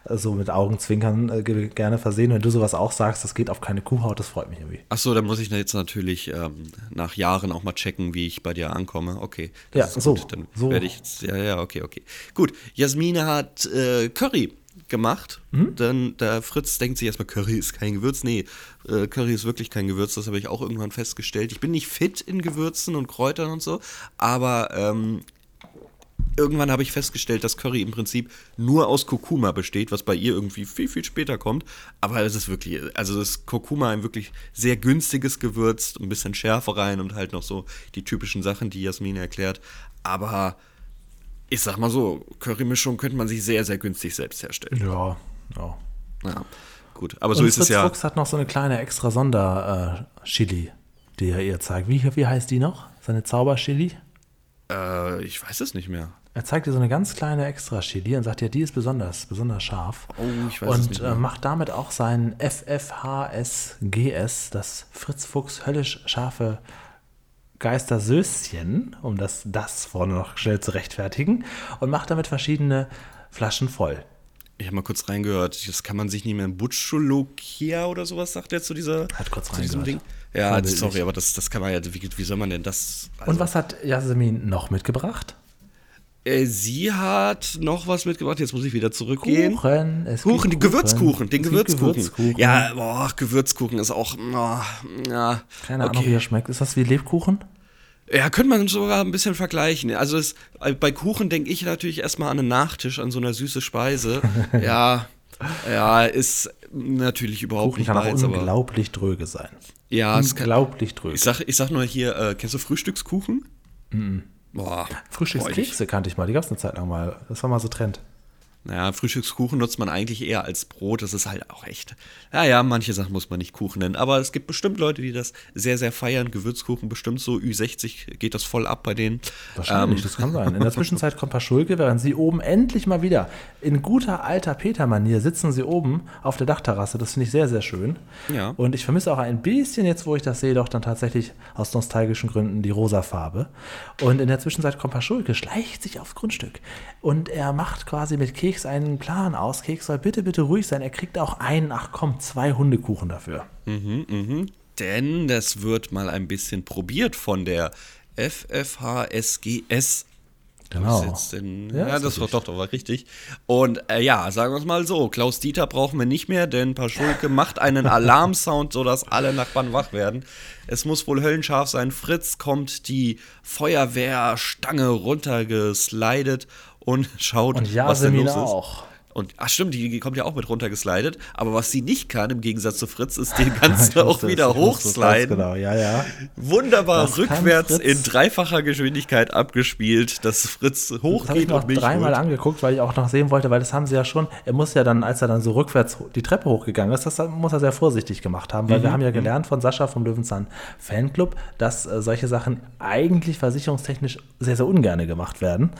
So mit Augenzwinkern äh, gerne versehen. Wenn du sowas auch sagst, das geht auf keine Kuhhaut, das freut mich irgendwie. Ach so, dann muss ich jetzt natürlich ähm, nach Jahren auch mal checken, wie ich bei dir ankomme. Okay. ja, so. Dann so. werde ich jetzt, ja, ja, okay, okay. Gut. Jasmine hat äh, Curry gemacht. Mhm. Dann der Fritz denkt sich erstmal, Curry ist kein Gewürz. Nee, äh, Curry ist wirklich kein Gewürz, das habe ich auch irgendwann festgestellt. Ich bin nicht fit in Gewürzen und Kräutern und so, aber ähm, irgendwann habe ich festgestellt, dass Curry im Prinzip nur aus Kurkuma besteht, was bei ihr irgendwie viel, viel später kommt. Aber es ist wirklich, also das Kurkuma ein wirklich sehr günstiges Gewürz, ein bisschen Schärfe rein und halt noch so die typischen Sachen, die Jasmin erklärt. Aber ich sag mal so, Currymischung könnte man sich sehr, sehr günstig selbst herstellen. Ja, ja. Ja, gut. Aber so und ist Fritz es ja. Fuchs hat noch so eine kleine extra Sonder-Chili, die er ihr zeigt. Wie, wie heißt die noch? Seine Zauberchili? Äh, ich weiß es nicht mehr. Er zeigt dir so eine ganz kleine Extra-Chili und sagt dir, die ist besonders, besonders scharf. Oh, ich weiß und es nicht mehr. äh, macht damit auch sein FFHSGS, das Fritz Fuchs höllisch scharfe Geistersöschen, um das das vorne noch schnell zu rechtfertigen, und macht damit verschiedene Flaschen voll. Ich habe mal kurz reingehört, das kann man sich nicht mehr in Butcholokia oder sowas, sagt er zu dieser Hat kurz zu diesem Ding. Ja, sorry, aber das, das kann man ja, wie, wie soll man denn das? also- und was hat Jasmin noch mitgebracht? Äh, sie hat noch was mitgebracht, jetzt muss ich wieder zurückgehen. Kuchen. Es Kuchen, die Gewürzkuchen, den Gewürzkuchen. Gewürzkuchen. Ja, boah, Gewürzkuchen ist auch, oh, ja, Keine Ahnung, wie er schmeckt. Ist das wie Lebkuchen? Ja, könnte man sogar ein bisschen vergleichen. Also es, bei Kuchen denke ich natürlich erstmal an einen Nachtisch, an so eine süße Speise. ja, ja, ist natürlich überhaupt Kuchen nicht kann auch meins, aber unglaublich dröge sein. ja, Unglaublich dröge. ich sag, ich sag nur hier, äh, kennst du Frühstückskuchen? Boah, Frühstückskekse kannte ich mal, die gab es eine Zeit lang mal. Das war mal so Trend. Naja, Frühstückskuchen nutzt man eigentlich eher als Brot. Das ist halt auch echt. Ja, ja, manche Sachen muss man nicht Kuchen nennen. Aber es gibt bestimmt Leute, die das sehr, sehr feiern. Gewürzkuchen bestimmt so. Ü60 geht das voll ab bei denen. Wahrscheinlich, Ähm, das kann sein. In der Zwischenzeit kommt Paschulke, während sie oben endlich mal wieder in guter alter Peter-Manier sitzen sie oben auf der Dachterrasse. Das finde ich sehr, sehr schön. Ja. Und ich vermisse auch ein bisschen jetzt, wo ich das sehe, doch dann tatsächlich aus nostalgischen Gründen die rosa Farbe. Und in der Zwischenzeit kommt Paschulke, schleicht sich aufs Grundstück und er macht quasi mit Keks einen Plan aus. Keks soll bitte, bitte ruhig sein. Er kriegt auch einen, ach komm, zwei Hundekuchen dafür. Denn das wird mal ein bisschen probiert von der FFHSGS. Genau. Jetzt denn, Ja, ja, das war doch, doch war richtig. Und äh, ja, sagen wir es mal so: Klaus Dieter brauchen wir nicht mehr, denn Paschulke macht einen Alarmsound, sodass alle Nachbarn wach werden. Es muss wohl höllenscharf sein. Fritz kommt die Feuerwehrstange runtergeslidet und schaut, Und was denn los ist. auch. Und ach stimmt, die kommt ja auch mit runtergeslidet. Aber was sie nicht kann, im Gegensatz zu Fritz, ist den Ganzen auch es, wieder hochsliden. Genau, ja, ja. Wunderbar Das rückwärts in dreifacher Geschwindigkeit abgespielt, dass Fritz Das habe ich hochgeht mich dreimal holt. angeguckt, weil ich auch noch sehen wollte, weil das haben sie ja schon, er muss ja dann, als er dann so rückwärts die Treppe hochgegangen ist, das muss er sehr vorsichtig gemacht haben, Mhm, weil wir haben ja gelernt von Sascha vom Löwenzahn Fanclub, dass äh, solche Sachen eigentlich versicherungstechnisch sehr, sehr ungerne gemacht werden.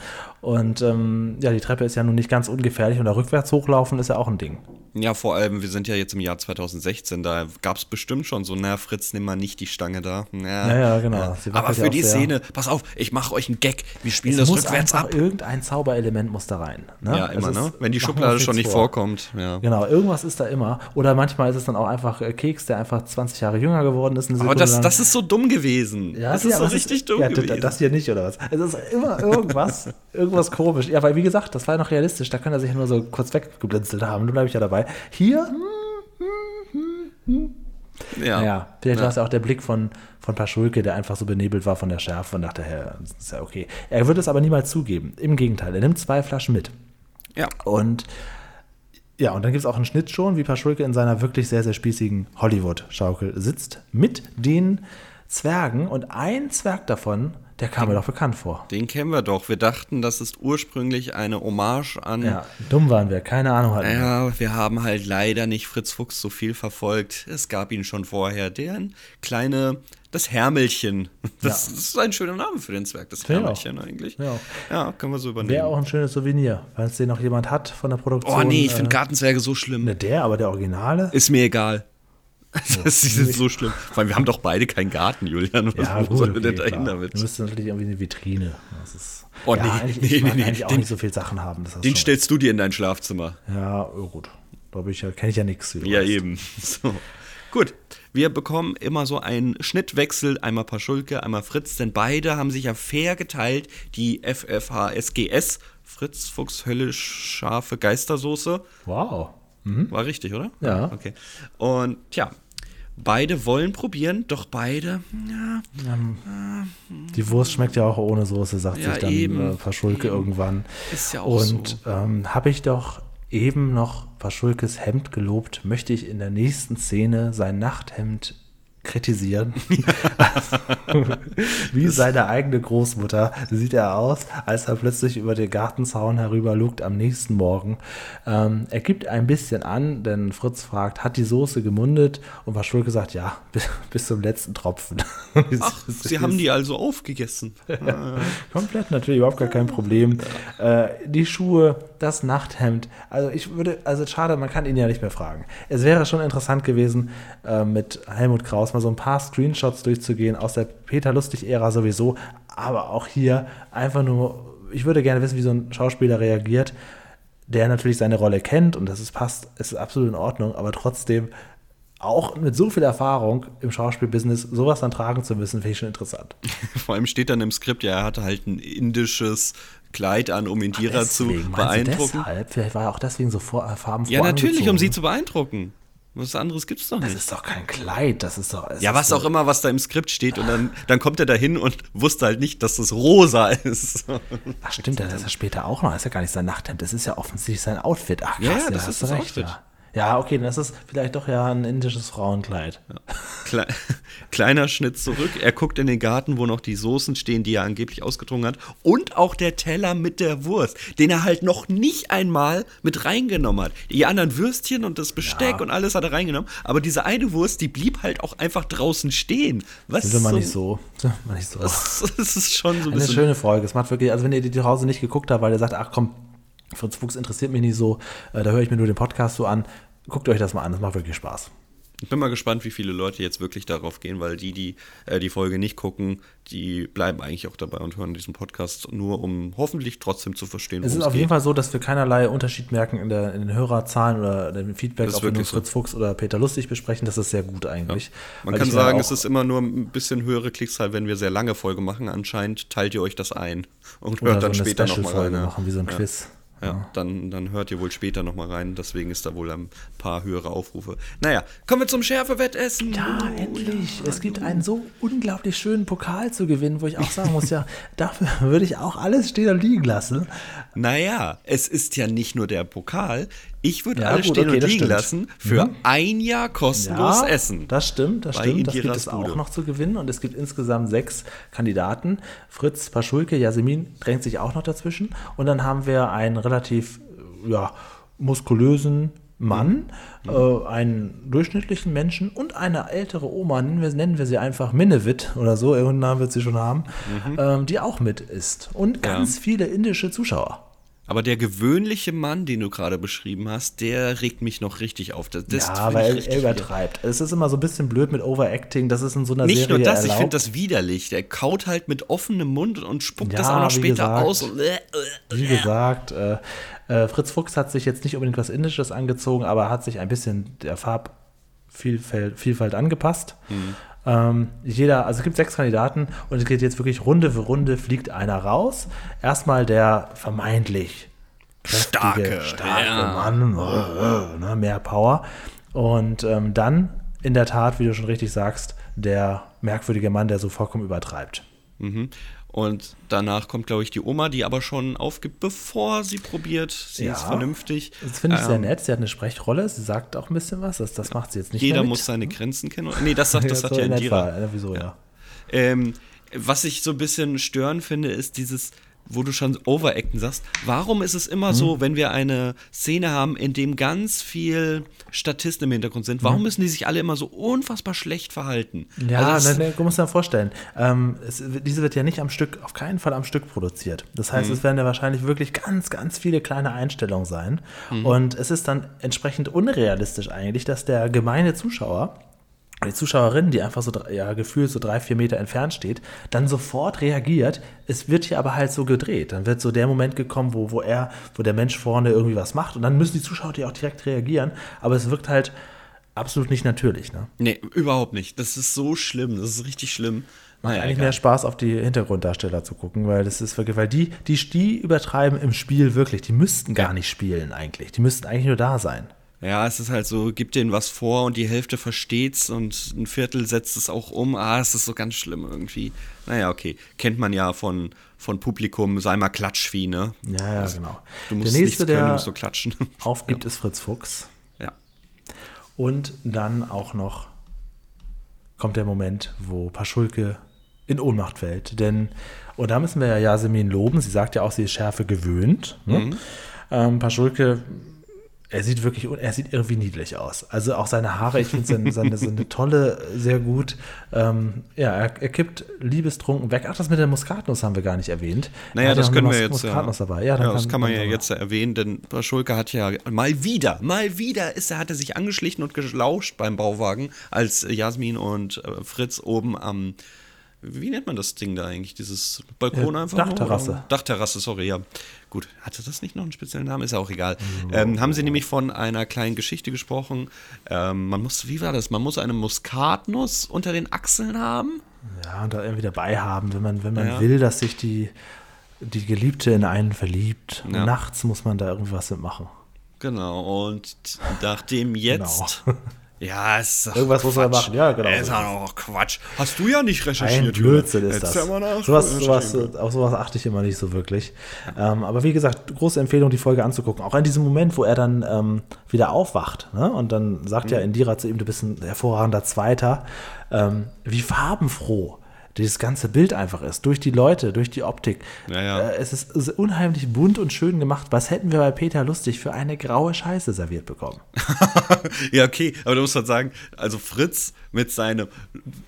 Und ähm, ja, die Treppe ist ja nun nicht ganz ungefährlich und da rückwärts hochlaufen ist ja auch ein Ding. Ja, vor allem, wir sind ja jetzt im Jahr 2016, da gab es bestimmt schon so, na Fritz, nimm mal nicht die Stange da. Ja, Ja, ja, genau. Sie Aber für ja die. Szene, pass auf, ich mache euch einen Gag, wir spielen Es das muss rückwärts ab. irgendein Zauberelement muss da rein. Ne? Ja, immer, Das ist- ne? Wenn die Schublade schon nicht vor. vorkommt. Ja. Genau, irgendwas ist da immer. Oder manchmal ist es dann auch einfach äh, Keks, der einfach 20 Jahre jünger geworden ist. Aber das, lang. das ist so dumm gewesen. Ja, das ja, ist so richtig dumm ja, gewesen. Das hier nicht, oder was? Es ist immer irgendwas, irgendwas komisch. Ja, weil wie gesagt, das war ja noch realistisch. Da kann er sich nur so kurz weggeblinzelt haben. Nun bleibe ich ja dabei. Hier, ja. ja, vielleicht war es ja auch der Blick von, von Paschulke, der einfach so benebelt war von der Schärfe und dachte, ja, das ist ja okay. Er würde es aber niemals zugeben. Im Gegenteil, er nimmt zwei Flaschen mit. ja. Und ja, und dann gibt es auch einen Schnitt schon, wie Paschulke in seiner wirklich sehr, sehr spießigen Hollywood-Schaukel sitzt, mit den Zwergen. Und ein Zwerg davon, der kam mir doch bekannt vor. Den kennen wir doch. Wir dachten, das ist ursprünglich eine Hommage an. Ja, dumm waren wir, keine Ahnung hatten. Ja, wir haben halt leider nicht Fritz Fuchs so viel verfolgt. Es gab ihn schon vorher. Der kleine, das Hermelchen. Das Ja. ist ein schöner Name für den Zwerg, das Finde ich Hermelchen eigentlich. Ja. Ja, können wir so übernehmen. Wäre auch ein schönes Souvenir, falls den noch jemand hat von der Produktion. oh nee, ich finde äh, Gartenzwerge so schlimm. Ne, der, aber der Originale. Ist mir egal. Das ist jetzt so schlimm. Vor allem, wir haben doch beide keinen Garten, Julian. Was Ja, wo gut, sollen wir okay, denn da hin klar. damit? Du müsstest natürlich irgendwie eine Vitrine. Das ist, Oh, ja, nee, eigentlich, nee, ich nee, nee, eigentlich auch den- nicht so viel Sachen haben. Den schon- stellst du dir in dein Schlafzimmer. Ja, oh, gut. Da ich ja, kenne ich ja nichts. Ja, eben. So. Gut, wir bekommen immer so einen Schnittwechsel, einmal Paschulke, einmal Fritz, denn beide haben sich ja fair geteilt, die FFHSGS, Fritz Fuchs höllisch scharfe Geistersoße. Wow. War richtig, oder? Ja. Okay. Und ja, beide wollen probieren, doch beide. Ja, ähm, die Wurst schmeckt ja auch ohne Soße, sagt ja, sich dann eben, äh, Paschulke eben. irgendwann. Ist ja auch Und so. ähm, habe ich doch eben noch Paschulkes Hemd gelobt, möchte ich in der nächsten Szene sein Nachthemd kritisieren. Wie seine eigene Großmutter sieht er aus, als er plötzlich über den Gartenzaun herüber lugt am nächsten Morgen. Ähm, er gibt ein bisschen an, denn Fritz fragt, hat die Soße gemundet? Und Waschulke sagt, ja, bis, bis zum letzten Tropfen. Ach, sie haben die also aufgegessen. Komplett natürlich, überhaupt gar kein Problem. Äh, die Schuhe, das Nachthemd. Also ich würde, also schade, man kann ihn ja nicht mehr fragen. Es wäre schon interessant gewesen, äh, mit Helmut Kraus mal so ein paar Screenshots durchzugehen aus der Peter Lustig-Ära sowieso, aber auch hier einfach nur, ich würde gerne wissen, wie so ein Schauspieler reagiert, der natürlich seine Rolle kennt und das ist passt, ist absolut in Ordnung, aber trotzdem auch mit so viel Erfahrung im Schauspielbusiness sowas dann tragen zu müssen, finde ich schon interessant. Vor allem steht dann im Skript, ja, er hatte halt ein indisches Kleid an, um Indira Ach, zu beeindrucken. Deshalb? Vielleicht war er auch deswegen so vor, farbenfroh Ja, natürlich, um sie zu beeindrucken. Was anderes gibt es doch nicht. Das ist doch kein Kleid, das ist doch. Ja, was auch immer, was da im Skript steht. Und dann, dann kommt er da hin und wusste halt nicht, dass das rosa ist. Ach, stimmt, das ist ja später auch noch. Das ist ja gar nicht sein Nachthemd. Das ist ja offensichtlich sein Outfit. Ach, krass, ja, ja, das ist das recht, Outfit. Ja. Ja, okay, das ist vielleicht doch ja ein indisches Frauenkleid. Ja. Kle kleiner Schnitt zurück. Er guckt in den Garten, wo noch die Soßen stehen, die er angeblich ausgetrunken hat. Und auch der Teller mit der Wurst, den er halt noch nicht einmal mit reingenommen hat. Die anderen Würstchen und das Besteck ja. und alles hat er reingenommen. Aber diese eine Wurst, die blieb halt auch einfach draußen stehen. Was Sind wir mal so, nicht so. Mal nicht so. Das, das, ist schon so ein Eine schöne Folge. Es macht wirklich, also wenn ihr die zu Hause nicht geguckt habt, weil ihr sagt, ach komm, Fritz Fuchs interessiert mich nicht so, äh, da höre ich mir nur den Podcast so an guckt euch das mal an, das macht wirklich Spaß. Ich bin mal gespannt, wie viele Leute jetzt wirklich darauf gehen, weil die, die äh, die Folge nicht gucken, die bleiben eigentlich auch dabei und hören diesen Podcast nur, um hoffentlich trotzdem zu verstehen, Es ist auf geht. jeden Fall so, dass wir keinerlei Unterschied merken in, der, in den Hörerzahlen oder dem Feedback, ob wir nur Fritz so. Fuchs oder Peter Lustig besprechen. Das ist sehr gut eigentlich. Ja. Man kann sagen, es ist immer nur ein bisschen höhere Klickzahl, wenn wir sehr lange Folge machen. Anscheinend teilt ihr euch das ein und hört dann so später nochmal rein. machen, wie so ein ja. Quiz. Ja, Dann, dann hört ihr wohl später nochmal rein. Deswegen ist da wohl ein paar höhere Aufrufe. Naja, kommen wir zum Schärfewettessen. Ja, oh, endlich. Ja, es gibt einen so unglaublich schönen Pokal zu gewinnen, wo ich auch sagen muss, ja, dafür würde ich auch alles stehen und liegen lassen. Naja, es ist ja nicht nur der Pokal. Ich würde ja, alles gut, stehen okay, und liegen stimmt. lassen für mhm. ein Jahr kostenlos ja, Essen. Das stimmt, das stimmt. Das gibt es auch noch zu gewinnen. Und es gibt insgesamt sechs Kandidaten. Fritz Paschulke, Jasmin drängt sich auch noch dazwischen. Und dann haben wir einen relativ ja, muskulösen Mann, mhm. äh, einen durchschnittlichen Menschen und eine ältere Oma, nennen wir, nennen wir sie einfach Minnewit oder so, irgendeinen Namen wird sie schon haben, mhm. ähm, die auch mit ist. Und ganz ja. viele indische Zuschauer. Aber der gewöhnliche Mann, den du gerade beschrieben hast, der regt mich noch richtig auf. Das, das ja, weil er, übertreibt. Es ist immer so ein bisschen blöd mit Overacting. Das ist in so einer Nicht Serie nur das, erlaubt. ich finde das widerlich. Der kaut halt mit offenem Mund und spuckt ja, das auch noch später gesagt, aus. Und, äh, äh, wie gesagt, äh, äh, Fritz Fuchs hat sich jetzt nicht unbedingt was Indisches angezogen, aber hat sich ein bisschen der Farbvielfalt Vielfalt angepasst. Mhm. Ähm, jeder, also es gibt sechs Kandidaten und es geht jetzt wirklich Runde für Runde, fliegt einer raus. Erstmal der vermeintlich starke, starke ja. Mann, äh, ne, mehr Power. Und ähm, dann in der Tat, wie du schon richtig sagst, der merkwürdige Mann, der so vollkommen übertreibt. Mhm. Und danach kommt, glaube ich, die Oma, die aber schon aufgibt, bevor sie probiert. Sie ja, ist vernünftig. Das finde ich ähm, sehr nett. Sie hat eine Sprechrolle. Sie sagt auch ein bisschen was. Das, das macht sie jetzt nicht Jeder muss seine Grenzen kennen. Nee, das sagt, das ja, sagt so ja Indira. Ja, wieso, ja. ja. Ähm, was ich so ein bisschen störend finde, ist dieses wo du schon Overacten sagst, warum ist es immer mhm. so, wenn wir eine Szene haben, in dem ganz viel Statisten im Hintergrund sind, warum mhm. müssen die sich alle immer so unfassbar schlecht verhalten? Ja, also ne, ne, du musst dir vorstellen, ähm, es, diese wird ja nicht am Stück, auf keinen Fall am Stück produziert. Das heißt, mhm. es werden ja wahrscheinlich wirklich ganz, ganz viele kleine Einstellungen sein. Mhm. Und es ist dann entsprechend unrealistisch eigentlich, dass der gemeine Zuschauer die Zuschauerin, die einfach so ja, gefühlt so drei, vier Meter entfernt steht, dann sofort reagiert. Es wird hier aber halt so gedreht. Dann wird so der Moment gekommen, wo, wo er, wo der Mensch vorne irgendwie was macht und dann müssen die Zuschauer die auch direkt reagieren. Aber es wirkt halt absolut nicht natürlich. Ne? Nee, überhaupt nicht. Das ist so schlimm. Das ist richtig schlimm. Macht naja, eigentlich egal. mehr Spaß, auf die Hintergrunddarsteller zu gucken, weil das ist wirklich, weil die, die, die übertreiben im Spiel wirklich. Die müssten gar nicht spielen eigentlich. Die müssten eigentlich nur da sein. Ja, es ist halt so, gibt denen was vor und die Hälfte versteht's und ein Viertel setzt es auch um. Ah, es ist so ganz schlimm irgendwie. Naja, okay. Kennt man ja von, von Publikum, sei mal Klatschvieh, ne? Ja, ja, also, genau. Du musst der nächste, können, du musst so klatschen. Aufgibt, ja. ist Fritz Fuchs. Ja. Und dann auch noch kommt der Moment, wo Paschulke in Ohnmacht fällt. Denn, und da müssen wir ja Yasemin loben, sie sagt ja auch, sie ist Schärfe gewöhnt. Ne? Mhm. Ähm, Paschulke er sieht wirklich, er sieht irgendwie niedlich aus. Also auch seine Haare, ich finde seine, seine, seine, tolle sehr gut. Ähm, ja, er, er, kippt liebestrunken weg. Ach, das mit der Muskatnuss haben wir gar nicht erwähnt. Naja, das können wir jetzt. Muskatnuss ja, dabei. Ja, ja das kann, man ja jetzt erwähnen, denn Schulke hat ja mal wieder, mal wieder ist er, hat er sich angeschlichen und gelauscht beim Bauwagen, als Jasmin und äh, Fritz oben am wie nennt man das Ding da eigentlich? Dieses Balkon ja, einfach? Dachterrasse. Nur? Dachterrasse, sorry, ja. Gut, hatte das nicht noch einen speziellen Namen? Ist ja auch egal. Ähm, haben sie nämlich von einer kleinen Geschichte gesprochen. Ähm, man muss, wie war das? Man muss eine Muskatnuss unter den Achseln haben. Ja, und da irgendwie dabei haben, wenn man, wenn man ja. will, dass sich die, die Geliebte in einen verliebt. Ja. Nachts muss man da irgendwas mitmachen. Genau, und nachdem jetzt genau. Ja, es ist Irgendwas Quatsch. muss man machen, ja, genau. Ist auch Quatsch. Hast du ja nicht recherchiert, Ein Blödsinn ist das. Ja sowas, sowas, auf sowas achte ich immer nicht so wirklich. Ähm, aber wie gesagt, große Empfehlung, die Folge anzugucken. Auch in diesem Moment, wo er dann ähm, wieder aufwacht. Ne? Und dann sagt mhm. ja Indira zu ihm, du bist ein hervorragender Zweiter. Ähm, wie farbenfroh dieses ganze Bild einfach ist, durch die Leute, durch die Optik. Ja, ja. Äh, es ist unheimlich bunt und schön gemacht. Was hätten wir bei Peter Lustig für eine graue Scheiße serviert bekommen? ja, okay, aber du musst halt sagen, also Fritz mit seinem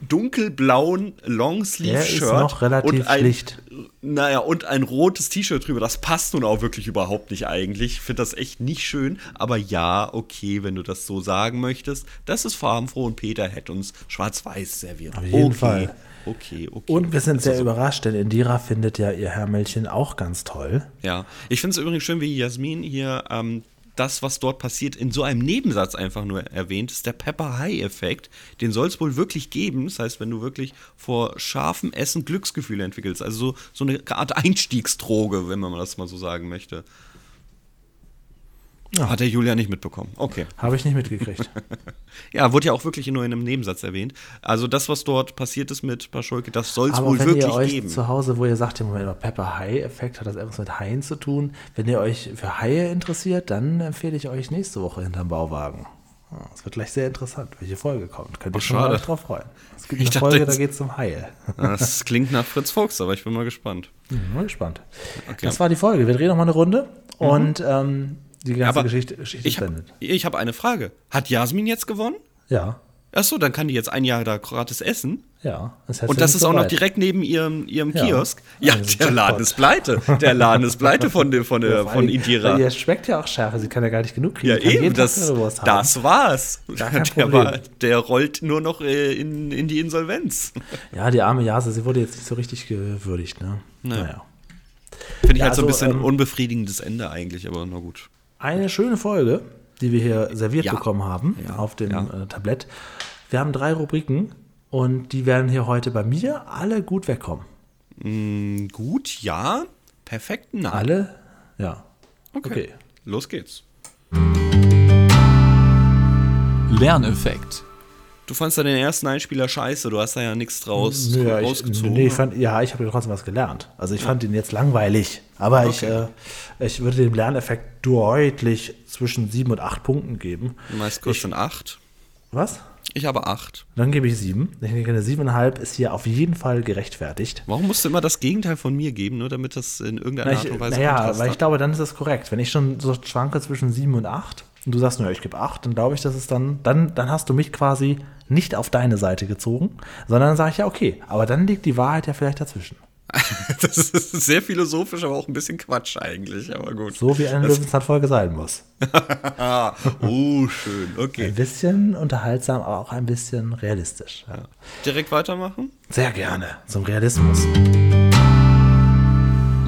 dunkelblauen Longsleeve-Shirt noch relativ und ein, schlicht. Naja, und ein rotes T-Shirt drüber, das passt nun auch wirklich überhaupt nicht eigentlich. Ich finde das echt nicht schön, aber ja, okay, wenn du das so sagen möchtest, das ist farbenfroh und Peter hätte uns schwarz-weiß serviert. Auf jeden okay. Fall okay, okay. Und wir sind sehr so. überrascht, denn Indira findet ja ihr Herrmädchen auch ganz toll. Ja, ich finde es übrigens schön, wie Jasmin hier ähm, das, was dort passiert, in so einem Nebensatz einfach nur erwähnt, ist der Pepper-High-Effekt. Den soll es wohl wirklich geben. Das heißt, wenn du wirklich vor scharfem Essen Glücksgefühle entwickelst. Also so, so eine Art Einstiegsdroge, wenn man das mal so sagen möchte. Ja. Hat der Julia nicht mitbekommen. Okay. Habe ich nicht mitgekriegt. ja, wurde ja auch wirklich nur in einem Nebensatz erwähnt. Also das, was dort passiert ist mit Paschulke, das soll es wohl wirklich ihr euch geben. zu Hause, wo ihr sagt, im Moment, Pepper High-Effekt hat das etwas mit Haien zu tun. Wenn ihr euch für Haie interessiert, dann empfehle ich euch nächste Woche hinterm Bauwagen. Es wird gleich sehr interessant, welche Folge kommt. Könnt ihr oh, schon mal drauf freuen. Es gibt eine Folge, da geht es um Haie. Das klingt nach Fritz Fuchs, aber ich bin mal gespannt. Bin mal gespannt. Okay. Das war die Folge. Wir drehen noch mal eine Runde. Mhm. Und ähm, die ganze Aber Geschichte, Geschichte ich habe hab eine Frage. Hat Jasmin jetzt gewonnen? Ja. Achso, dann kann die jetzt ein Jahr da gratis essen. Ja. Das und das ist auch noch direkt neben ihrem, ihrem ja. Kiosk. Ja, also der Laden ist pleite. Der Laden ist pleite von, der, von, der, von Indira. Ihr schmeckt ja auch Schärfe, sie kann ja gar nicht genug kriegen. Ja, eben, das, das war's. Der, war, der rollt nur noch äh, in, in die Insolvenz. Ja, die arme Jase, sie wurde jetzt nicht so richtig gewürdigt. Ne? Naja. naja. Finde ich ja, halt so ein also, bisschen ähm, unbefriedigendes Ende eigentlich, aber na gut eine schöne Folge, die wir hier serviert ja. bekommen haben ja. auf dem ja. äh, Tablett. Wir haben drei Rubriken und die werden hier heute bei mir alle gut wegkommen. Mm, gut, ja. Perfekt, nein. Alle? Ja. Okay. okay. Los geht's. Lerneffekt. Du fandst ja den ersten Einspieler scheiße, du hast da ja nichts draus ja, rausgezogen. Ich, nee, ich fand, ja, ich habe trotzdem was gelernt. Also ich ja. fand ihn jetzt langweilig. Aber okay. ich, äh, ich würde dem Lerneffekt deutlich zwischen sieben und acht Punkten geben. Du meinst kurz von acht? Was? Ich habe acht. Dann gebe ich sieben. Ich denke, eine siebeneinhalb ist hier auf jeden Fall gerechtfertigt. Warum musst du immer das Gegenteil von mir geben, nur damit das in irgendeiner Art und Weise Naja, weil ich glaube, dann ist das korrekt. Wenn ich schon so schwanke zwischen sieben und acht und du sagst, naja, ich gebe acht, dann glaube ich, dass es dann, dann, dann hast du mich quasi nicht auf deine Seite gezogen, sondern dann sage ich ja, okay, aber dann liegt die Wahrheit ja vielleicht dazwischen. das ist sehr philosophisch, aber auch ein bisschen Quatsch eigentlich, aber gut. So wie eine Löwenzahn-Folge sein muss. oh, schön, okay. Ein bisschen unterhaltsam, aber auch ein bisschen realistisch. Ja. Direkt weitermachen? Sehr gerne, zum Realismus.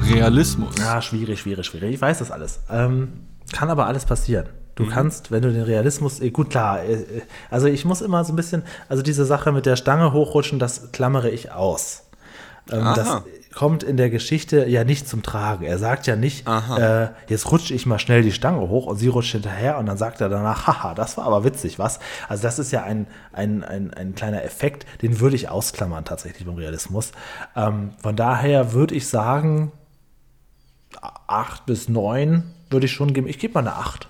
Realismus. Ja, schwierig, schwierig, schwierig. Ich weiß das alles. Ähm, kann aber alles passieren. Du mhm. kannst, wenn du den Realismus, eh, gut klar, äh, äh, also ich muss immer so ein bisschen, also diese Sache mit der Stange hochrutschen, das klammere ich aus. Ähm, das, kommt in der Geschichte ja nicht zum Tragen. Er sagt ja nicht, äh, jetzt rutsche ich mal schnell die Stange hoch und sie rutscht hinterher und dann sagt er danach, haha, das war aber witzig, was? Also das ist ja ein, ein, ein, ein kleiner Effekt, den würde ich ausklammern tatsächlich beim Realismus. Ähm, von daher würde ich sagen, acht bis neun würde ich schon geben. Ich gebe mal eine acht.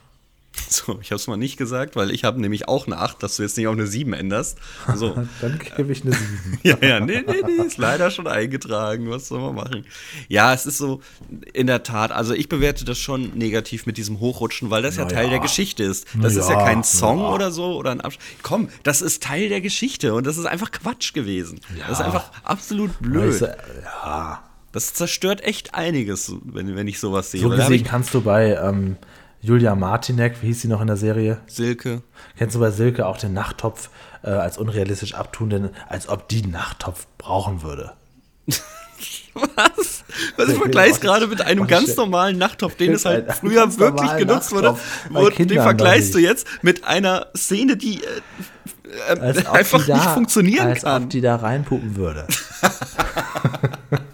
So, ich habe es mal nicht gesagt, weil ich habe nämlich auch eine 8, dass du jetzt nicht auf eine 7 änderst. So. Dann gebe ich eine 7. ja, ja, nee, nee, nee, ist leider schon eingetragen. Was soll man machen? Ja, es ist so, in der Tat, also ich bewerte das schon negativ mit diesem Hochrutschen, weil das ja, ja Teil der Geschichte ist. Das ja, ist ja kein Song ja. oder so oder ein Abschluss. Komm, das ist Teil der Geschichte und das ist einfach Quatsch gewesen. Das ist einfach absolut blöd. Ja. Das zerstört echt einiges, wenn, wenn ich sowas sehe. So gesehen kannst du bei ähm, Julia Martinek, wie hieß sie noch in der Serie? Silke. Kennst du bei Silke auch den Nachttopf äh, als unrealistisch abtun, denn als ob die einen Nachttopf brauchen würde? Was? Was ich vergleichst gerade mit einem ganz normalen Nachttopf, den es halt früher wirklich genutzt wurde. Und den vergleichst du jetzt mit einer Szene, die äh, äh, einfach da, nicht funktionieren als kann. Als ob die da reinpuppen würde.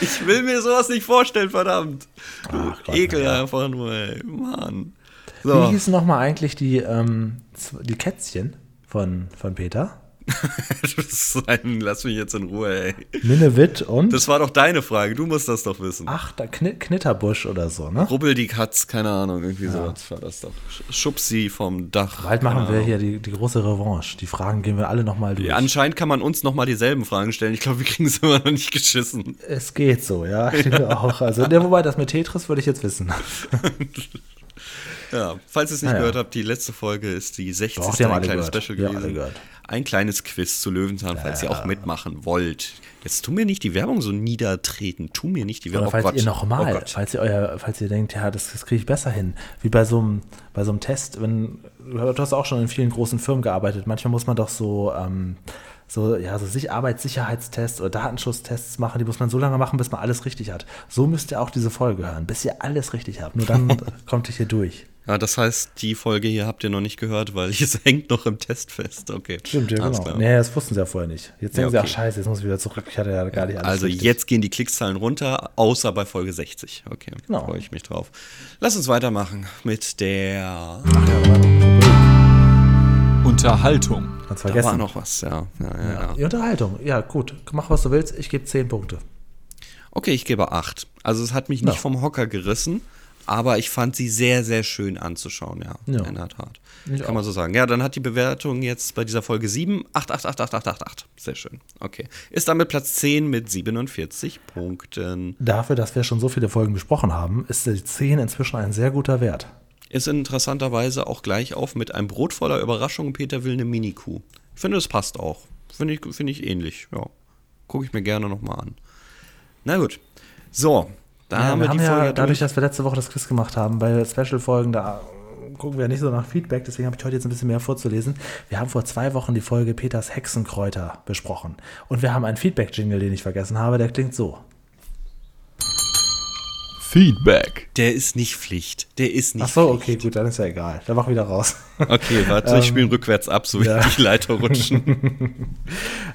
Ich will mir sowas nicht vorstellen, verdammt. Du Ach, Ekel ja. einfach nur, ey. Mann. So. Wie hießen nochmal eigentlich die, ähm, die Kätzchen von, von Peter? ein, lass mich jetzt in Ruhe, ey. Minnewitt und? Das war doch deine Frage, du musst das doch wissen. Ach, da Kn Knitterbusch oder so, ne? Rubbel die Katz, keine Ahnung, irgendwie ja. so war das doch. Schubsi vom Dach. Bald machen wir hier die, die große Revanche. Die Fragen gehen wir alle nochmal durch. Ja, anscheinend kann man uns nochmal dieselben Fragen stellen. Ich glaube, wir kriegen es immer noch nicht geschissen. Es geht so, ja. Ich ja. auch. Also, ne, wobei das mit Tetris würde ich jetzt wissen. Ja, falls ihr es nicht ja, gehört habt, die letzte Folge ist die 60. Doch, die ein kleines gehört. Special gewesen. Ein kleines Quiz zu Löwenzahn, falls ihr auch mitmachen wollt. Jetzt tu mir nicht die Werbung so niedertreten. Tu mir nicht die Werbung. Oder falls oh ihr nochmal, oh falls ihr euer, falls ihr denkt, ja, das, das kriege ich besser hin. Wie bei so einem, bei so einem Test, wenn, du hast auch schon in vielen großen Firmen gearbeitet. Manchmal muss man doch so, ähm, so, ja, so sich Arbeitssicherheitstests oder Datenschutztests machen, die muss man so lange machen, bis man alles richtig hat. So müsst ihr auch diese Folge hören, bis ihr alles richtig habt. Nur dann kommt ihr hier durch. Ja, das heißt, die Folge hier habt ihr noch nicht gehört, weil es hängt noch im Test fest. Okay. Stimmt, ja, genau. Klar. Nee, das wussten sie ja vorher nicht. Jetzt denken ja, okay. sie, ach scheiße, jetzt muss ich wieder zurück. Ich hatte ja gar nicht alles Also richtig. jetzt gehen die Klickzahlen runter, außer bei Folge 60. Okay, genau. freue ich mich drauf. Lass uns weitermachen mit der ach ja, Unterhaltung. Ganz vergessen. Da war noch was, ja. Ja, ja, ja. Die Unterhaltung, ja gut. Mach, was du willst. Ich gebe 10 Punkte. Okay, ich gebe 8. Also es hat mich nicht vom Hocker gerissen. Aber ich fand sie sehr, sehr schön anzuschauen, ja. ja. In der Tat. Ich Kann auch. man so sagen. Ja, dann hat die Bewertung jetzt bei dieser Folge 7, 8, 8, 8, 8, 8, 8, 8. Sehr schön. Okay. Ist damit Platz 10 mit 47 Punkten. Dafür, dass wir schon so viele Folgen besprochen haben, ist die 10 inzwischen ein sehr guter Wert. Ist interessanterweise auch gleich auf mit einem Brot voller Überraschungen. Peter will eine Mini-Kuh. Ich finde, das passt auch. Finde ich, find ich ähnlich, ja. Gucke ich mir gerne nochmal an. Na gut. So, da ja, haben wir, wir haben die ja, Folge dadurch, dass wir letzte Woche das Quiz gemacht haben, bei Special-Folgen, da gucken wir ja nicht so nach Feedback, deswegen habe ich heute jetzt ein bisschen mehr vorzulesen. Wir haben vor zwei Wochen die Folge Peters Hexenkräuter besprochen. Und wir haben einen Feedback-Jingle, den ich vergessen habe, der klingt so. Feedback. Der ist nicht Pflicht. Der ist nicht Ach so, Pflicht. okay, gut, dann ist ja egal. Dann mach wieder raus. Okay, warte, ich spiele rückwärts ab, so wie ja. die Leiter rutschen.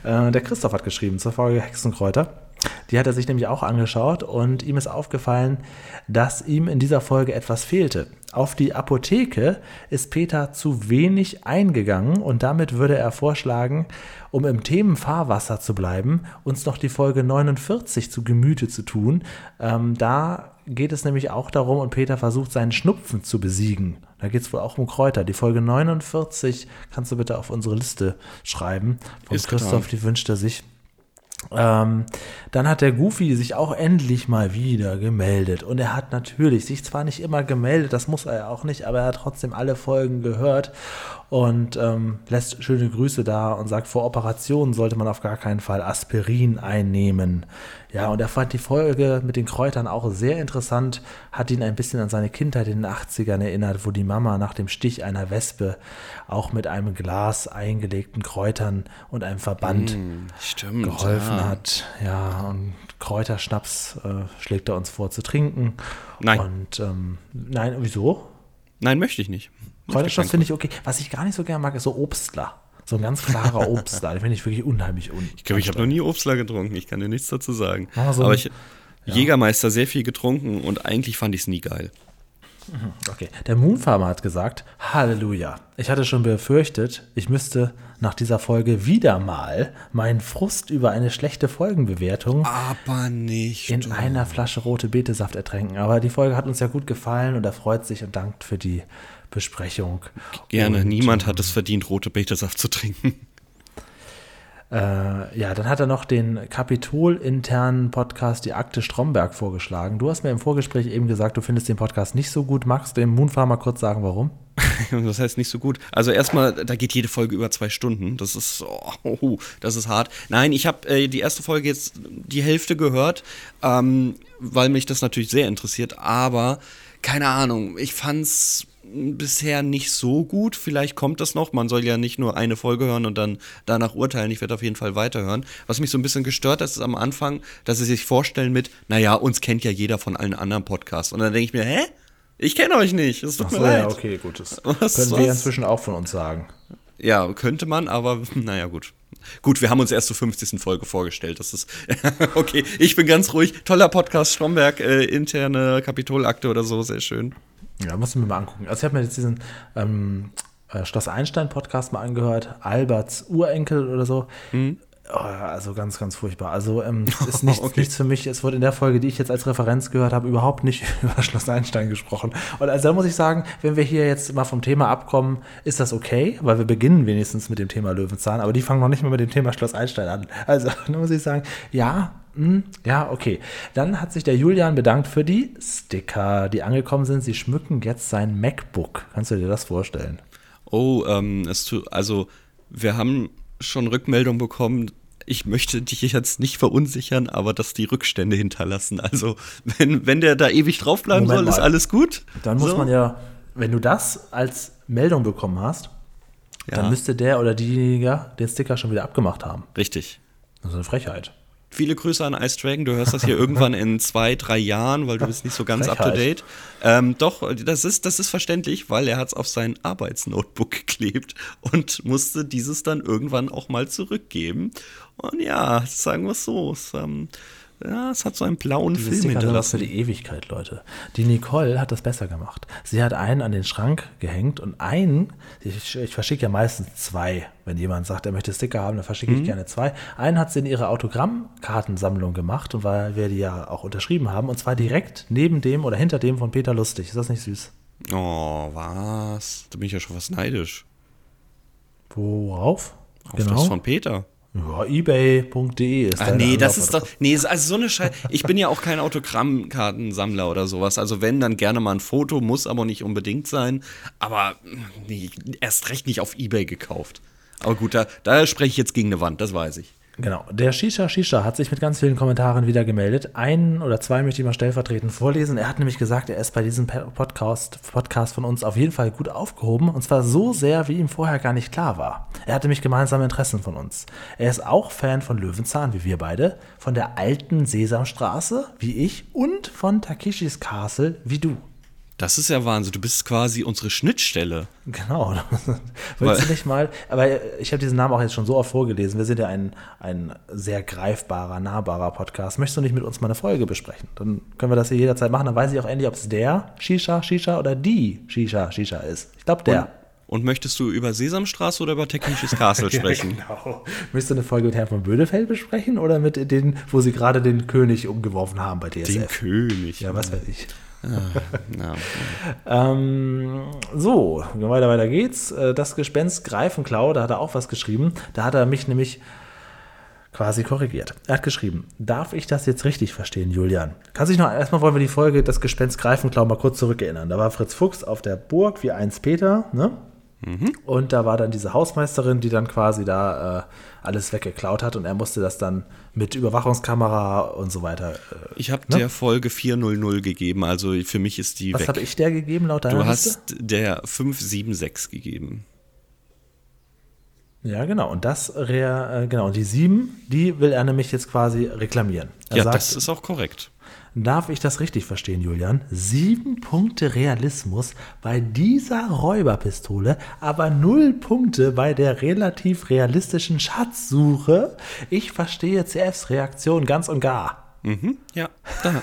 Äh, der Christoph hat geschrieben zur Folge Hexenkräuter. Die hat er sich nämlich auch angeschaut und ihm ist aufgefallen, dass ihm in dieser Folge etwas fehlte. Auf die Apotheke ist Peter zu wenig eingegangen und damit würde er vorschlagen, um im Themenfahrwasser zu bleiben, uns noch die Folge 49 zu Gemüte zu tun. Ähm, da geht es nämlich auch darum und Peter versucht seinen Schnupfen zu besiegen. Da geht es wohl auch um Kräuter. Die Folge 49 kannst du bitte auf unsere Liste schreiben. Von ist Christoph, getan. die wünscht er sich. Ähm, dann hat der Goofy sich auch endlich mal wieder gemeldet. Und er hat natürlich sich zwar nicht immer gemeldet, das muss er ja auch nicht, aber er hat trotzdem alle Folgen gehört und ähm, lässt schöne Grüße da und sagt, vor Operationen sollte man auf gar keinen Fall Aspirin einnehmen. Ja, und er fand die Folge mit den Kräutern auch sehr interessant, hat ihn ein bisschen an seine Kindheit in den 80ern erinnert, wo die Mama nach dem Stich einer Wespe auch mit einem Glas eingelegten Kräutern und einem Verband mm, stimmt, geholfen ja. hat. Ja, und Kräuterschnaps äh, schlägt er uns vor zu trinken. Nein. Und ähm, nein, wieso? Nein, möchte ich nicht. Kräuterschnaps finde ich okay. Was ich gar nicht so gerne mag, ist so Obstler. So ein ganz klarer Obstler, den finde ich wirklich unheimlich un. Ich glaube, ich habe noch nie Obstler getrunken, ich kann dir nichts dazu sagen. So Aber ich ja. Jägermeister sehr viel getrunken und eigentlich fand ich es nie geil. Mhm, okay. Der Moonfarmer hat gesagt, Halleluja. Ich hatte schon befürchtet, ich müsste nach dieser Folge wieder mal meinen Frust über eine schlechte Folgenbewertung aber nicht in du. einer Flasche rote Betesaft ertränken. Aber die Folge hat uns ja gut gefallen und er freut sich und dankt für die Besprechung. Gerne. Und, Niemand hat es verdient, rote Betesaft zu trinken. Äh, ja, dann hat er noch den Kapitol-internen Podcast Die Akte Stromberg vorgeschlagen. Du hast mir im Vorgespräch eben gesagt, du findest den Podcast nicht so gut. Magst du dem Moonfarmer kurz sagen, warum? das heißt nicht so gut. Also erstmal, da geht jede Folge über zwei Stunden. Das ist, oh, das ist hart. Nein, ich habe äh, die erste Folge jetzt die Hälfte gehört, ähm, weil mich das natürlich sehr interessiert. Aber keine Ahnung, ich fand's bisher nicht so gut. Vielleicht kommt das noch. Man soll ja nicht nur eine Folge hören und dann danach urteilen. Ich werde auf jeden Fall weiterhören. Was mich so ein bisschen gestört hat, ist am Anfang, dass sie sich vorstellen mit, naja, uns kennt ja jeder von allen anderen Podcasts. Und dann denke ich mir, hä? Ich kenne euch nicht. Das tut Ach so, mir leid. ja, okay, gut. Das was, können wir inzwischen auch von uns sagen. Ja, könnte man, aber naja, gut. Gut, wir haben uns erst zur 50. Folge vorgestellt. Das ist okay. Ich bin ganz ruhig. Toller Podcast, Stromberg, äh, interne Kapitolakte oder so, sehr schön. Ja, muss ich mir mal angucken. Also ich habe mir jetzt diesen ähm, äh, Schloss Einstein Podcast mal angehört, Alberts Urenkel oder so. Mhm. Oh, also ganz, ganz furchtbar. Also ähm, ist nichts, okay. nichts für mich. Es wurde in der Folge, die ich jetzt als Referenz gehört habe, überhaupt nicht über Schloss Einstein gesprochen. Und also da muss ich sagen, wenn wir hier jetzt mal vom Thema abkommen, ist das okay, weil wir beginnen wenigstens mit dem Thema Löwenzahn, aber die fangen noch nicht mal mit dem Thema Schloss Einstein an. Also da muss ich sagen, ja, hm, ja, okay. Dann hat sich der Julian bedankt für die Sticker, die angekommen sind. Sie schmücken jetzt sein MacBook. Kannst du dir das vorstellen? Oh, ähm, es tu, also wir haben schon Rückmeldung bekommen. Ich möchte dich jetzt nicht verunsichern, aber dass die Rückstände hinterlassen. Also, wenn, wenn der da ewig draufbleiben Moment soll, mal. ist alles gut. Dann muss so. man ja, wenn du das als Meldung bekommen hast, ja. dann müsste der oder diejenige den Sticker schon wieder abgemacht haben. Richtig. Das ist eine Frechheit. Viele Grüße an Ice Dragon. Du hörst das hier irgendwann in zwei, drei Jahren, weil du bist nicht so ganz up to date. Ähm, doch, das ist, das ist verständlich, weil er hat es auf sein Arbeitsnotebook geklebt und musste dieses dann irgendwann auch mal zurückgeben. Und ja, sagen wir es so. Es, ähm, ja, es hat so einen blauen Diese Film Sticker hinterlassen. für die Ewigkeit, Leute. Die Nicole hat das besser gemacht. Sie hat einen an den Schrank gehängt und einen, ich, ich verschicke ja meistens zwei. Wenn jemand sagt, er möchte Sticker haben, dann verschicke mhm. ich gerne zwei. Einen hat sie in ihre Autogrammkartensammlung gemacht und weil wir die ja auch unterschrieben haben und zwar direkt neben dem oder hinter dem von Peter Lustig. Ist das nicht süß? Oh, was? Da bin ich ja schon fast neidisch. Worauf? Auf genau. das von Peter. Ja, ebay.de ist Ah, nee, das ist doch. Nee, also so eine Scheiße. Ich bin ja auch kein Autogrammkartensammler oder sowas. Also, wenn, dann gerne mal ein Foto, muss aber nicht unbedingt sein. Aber nee, erst recht nicht auf Ebay gekauft. Aber gut, da, da spreche ich jetzt gegen eine Wand, das weiß ich. Genau. Der Shisha Shisha hat sich mit ganz vielen Kommentaren wieder gemeldet. Einen oder zwei möchte ich mal stellvertretend vorlesen. Er hat nämlich gesagt, er ist bei diesem Podcast, Podcast von uns auf jeden Fall gut aufgehoben. Und zwar so sehr, wie ihm vorher gar nicht klar war. Er hatte nämlich gemeinsame Interessen von uns. Er ist auch Fan von Löwenzahn, wie wir beide, von der alten Sesamstraße, wie ich, und von Takeshis Castle, wie du. Das ist ja Wahnsinn. Du bist quasi unsere Schnittstelle. Genau. Willst du nicht mal, aber ich habe diesen Namen auch jetzt schon so oft vorgelesen. Wir sind ja ein, ein sehr greifbarer, nahbarer Podcast. Möchtest du nicht mit uns mal eine Folge besprechen? Dann können wir das hier jederzeit machen. Dann weiß ich auch endlich, ob es der Shisha Shisha oder die Shisha Shisha ist. Ich glaube, der. Und, und, möchtest du über Sesamstraße oder über Teknisches Castle sprechen? ja, genau. Möchtest du eine Folge mit Herrn von Bödefeld besprechen oder mit denen, wo sie gerade den König umgeworfen haben bei DSF? Den König. Ja, was weiß ich. Ähm, so, weiter, weiter geht's. Äh, das Gespenst Greifenklau, da hat er auch was geschrieben. Da hat er mich nämlich quasi korrigiert. Er hat geschrieben, darf ich das jetzt richtig verstehen, Julian? Kannst du dich noch, erstmal wollen wir die Folge Das Gespenst Greifenklau mal kurz zurückerinnern. Da war Fritz Fuchs auf der Burg wie eins Peter, ne? Mhm. Und da war dann diese Hausmeisterin, die dann quasi da äh, alles weggeklaut hat und er musste das dann mit Überwachungskamera und so weiter. Äh, ich habe ne? der Folge 400 gegeben, also für mich ist die Was habe ich der gegeben laut deiner Du hast Liste? der 576 gegeben. Ja, genau. Und das, äh, genau. Und die sieben, die will er nämlich jetzt quasi reklamieren. Er ja, sagt, das ist auch korrekt. Darf ich das richtig verstehen, Julian? Sieben Punkte Realismus bei dieser Räuberpistole, aber null Punkte bei der relativ realistischen Schatzsuche. Ich verstehe CFs Reaktion ganz und gar. Mhm, ja,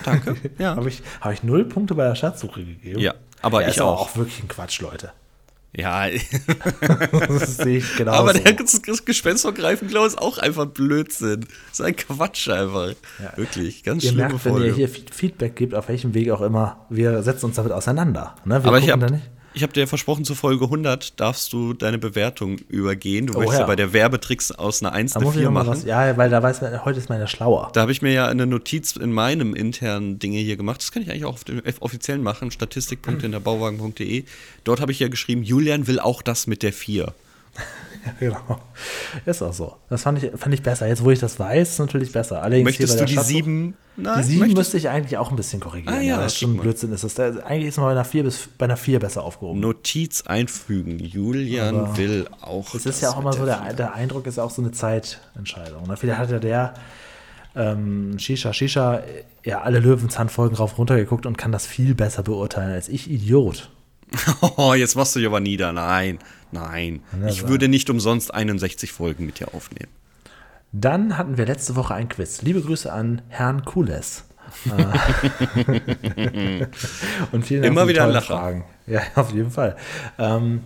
danke. Ja. Habe ich, hab ich null Punkte bei der Schatzsuche gegeben? Ja, aber ja, ich auch. auch wirklich ein Quatsch, Leute. Ja, das sehe ich genau. Aber der Gespenstergreifen, glaube ich, ist auch einfach Blödsinn. Das ist ein Quatsch einfach. Ja. Wirklich, ganz ihr schlimme merkt, Folge. Wenn ihr hier Feedback gebt, auf welchem Weg auch immer, wir setzen uns damit auseinander. Ne? Aber ich habe ich habe dir versprochen, zu Folge 100 darfst du deine Bewertung übergehen. Du oh, möchtest ja. bei der Werbetricks aus einer 1 eine 4 machen. Was, ja, weil da weiß man, heute ist meine schlauer. Da habe ich mir ja eine Notiz in meinem internen Dinge hier gemacht. Das kann ich eigentlich auch auf dem offiziellen machen, statistik.hinterbauwagen.de. Dort habe ich ja geschrieben, Julian will auch das mit der 4. Ja, genau. Ist auch so. Das fand ich, fand ich besser. Jetzt, wo ich das weiß, ist natürlich besser. Allerdings Möchtest du die sieben? Nein, die sieben müsste ich eigentlich auch ein bisschen korrigieren. Ah, ja, ja, das ist schon Blödsinn ist das. Eigentlich ist man bei einer vier bis bei einer vier besser aufgehoben. Notiz einfügen. Julian Aber will auch. Es ist ja auch immer so, der, der Eindruck ist auch so eine Zeitentscheidung. Ne? Vielleicht hat ja der ähm, Shisha Shisha ja alle Löwenzahnfolgen rauf runtergeguckt und kann das viel besser beurteilen als ich, Idiot. Oh, jetzt machst du dich aber nieder. Nein, nein. Ich würde nicht umsonst 61 Folgen mit dir aufnehmen. Dann hatten wir letzte Woche ein Quiz. Liebe Grüße an Herrn Kules. und vielen Dank Immer wieder ein Lacher. Fragen. Ja, auf jeden Fall. Ähm,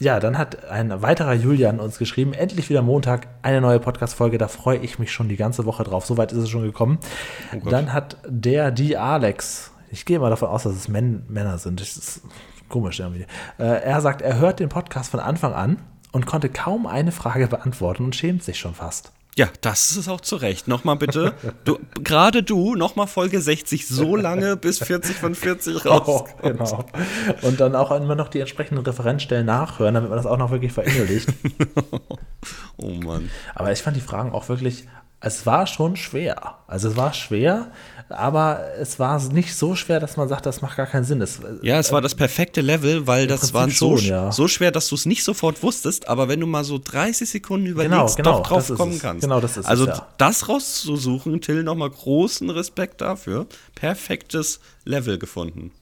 ja, dann hat ein weiterer Julian uns geschrieben, endlich wieder Montag, eine neue Podcast-Folge, da freue ich mich schon die ganze Woche drauf. Soweit ist es schon gekommen. Oh dann hat der, die Alex ich gehe mal davon aus, dass es Män Männer sind. Das ist komisch irgendwie. Äh, er sagt, er hört den Podcast von Anfang an und konnte kaum eine Frage beantworten und schämt sich schon fast. Ja, das ist auch zu Recht. Nochmal bitte, du, gerade du, nochmal Folge 60, so lange bis 40 von 40 raus. Oh, genau. Und dann auch immer noch die entsprechenden Referenzstellen nachhören, damit man das auch noch wirklich verinnerlicht. oh Mann. Aber ich fand die Fragen auch wirklich, es war schon schwer. Also es war schwer, aber es war nicht so schwer, dass man sagt, das macht gar keinen Sinn. Es, ja, es war das perfekte Level, weil das war so, ja. so schwer, dass du es nicht sofort wusstest, aber wenn du mal so 30 Sekunden überlegst, genau, genau, doch drauf kommen kannst. Genau, das ist Also es, ja. das rauszusuchen, Till, nochmal großen Respekt dafür. Perfektes Level gefunden.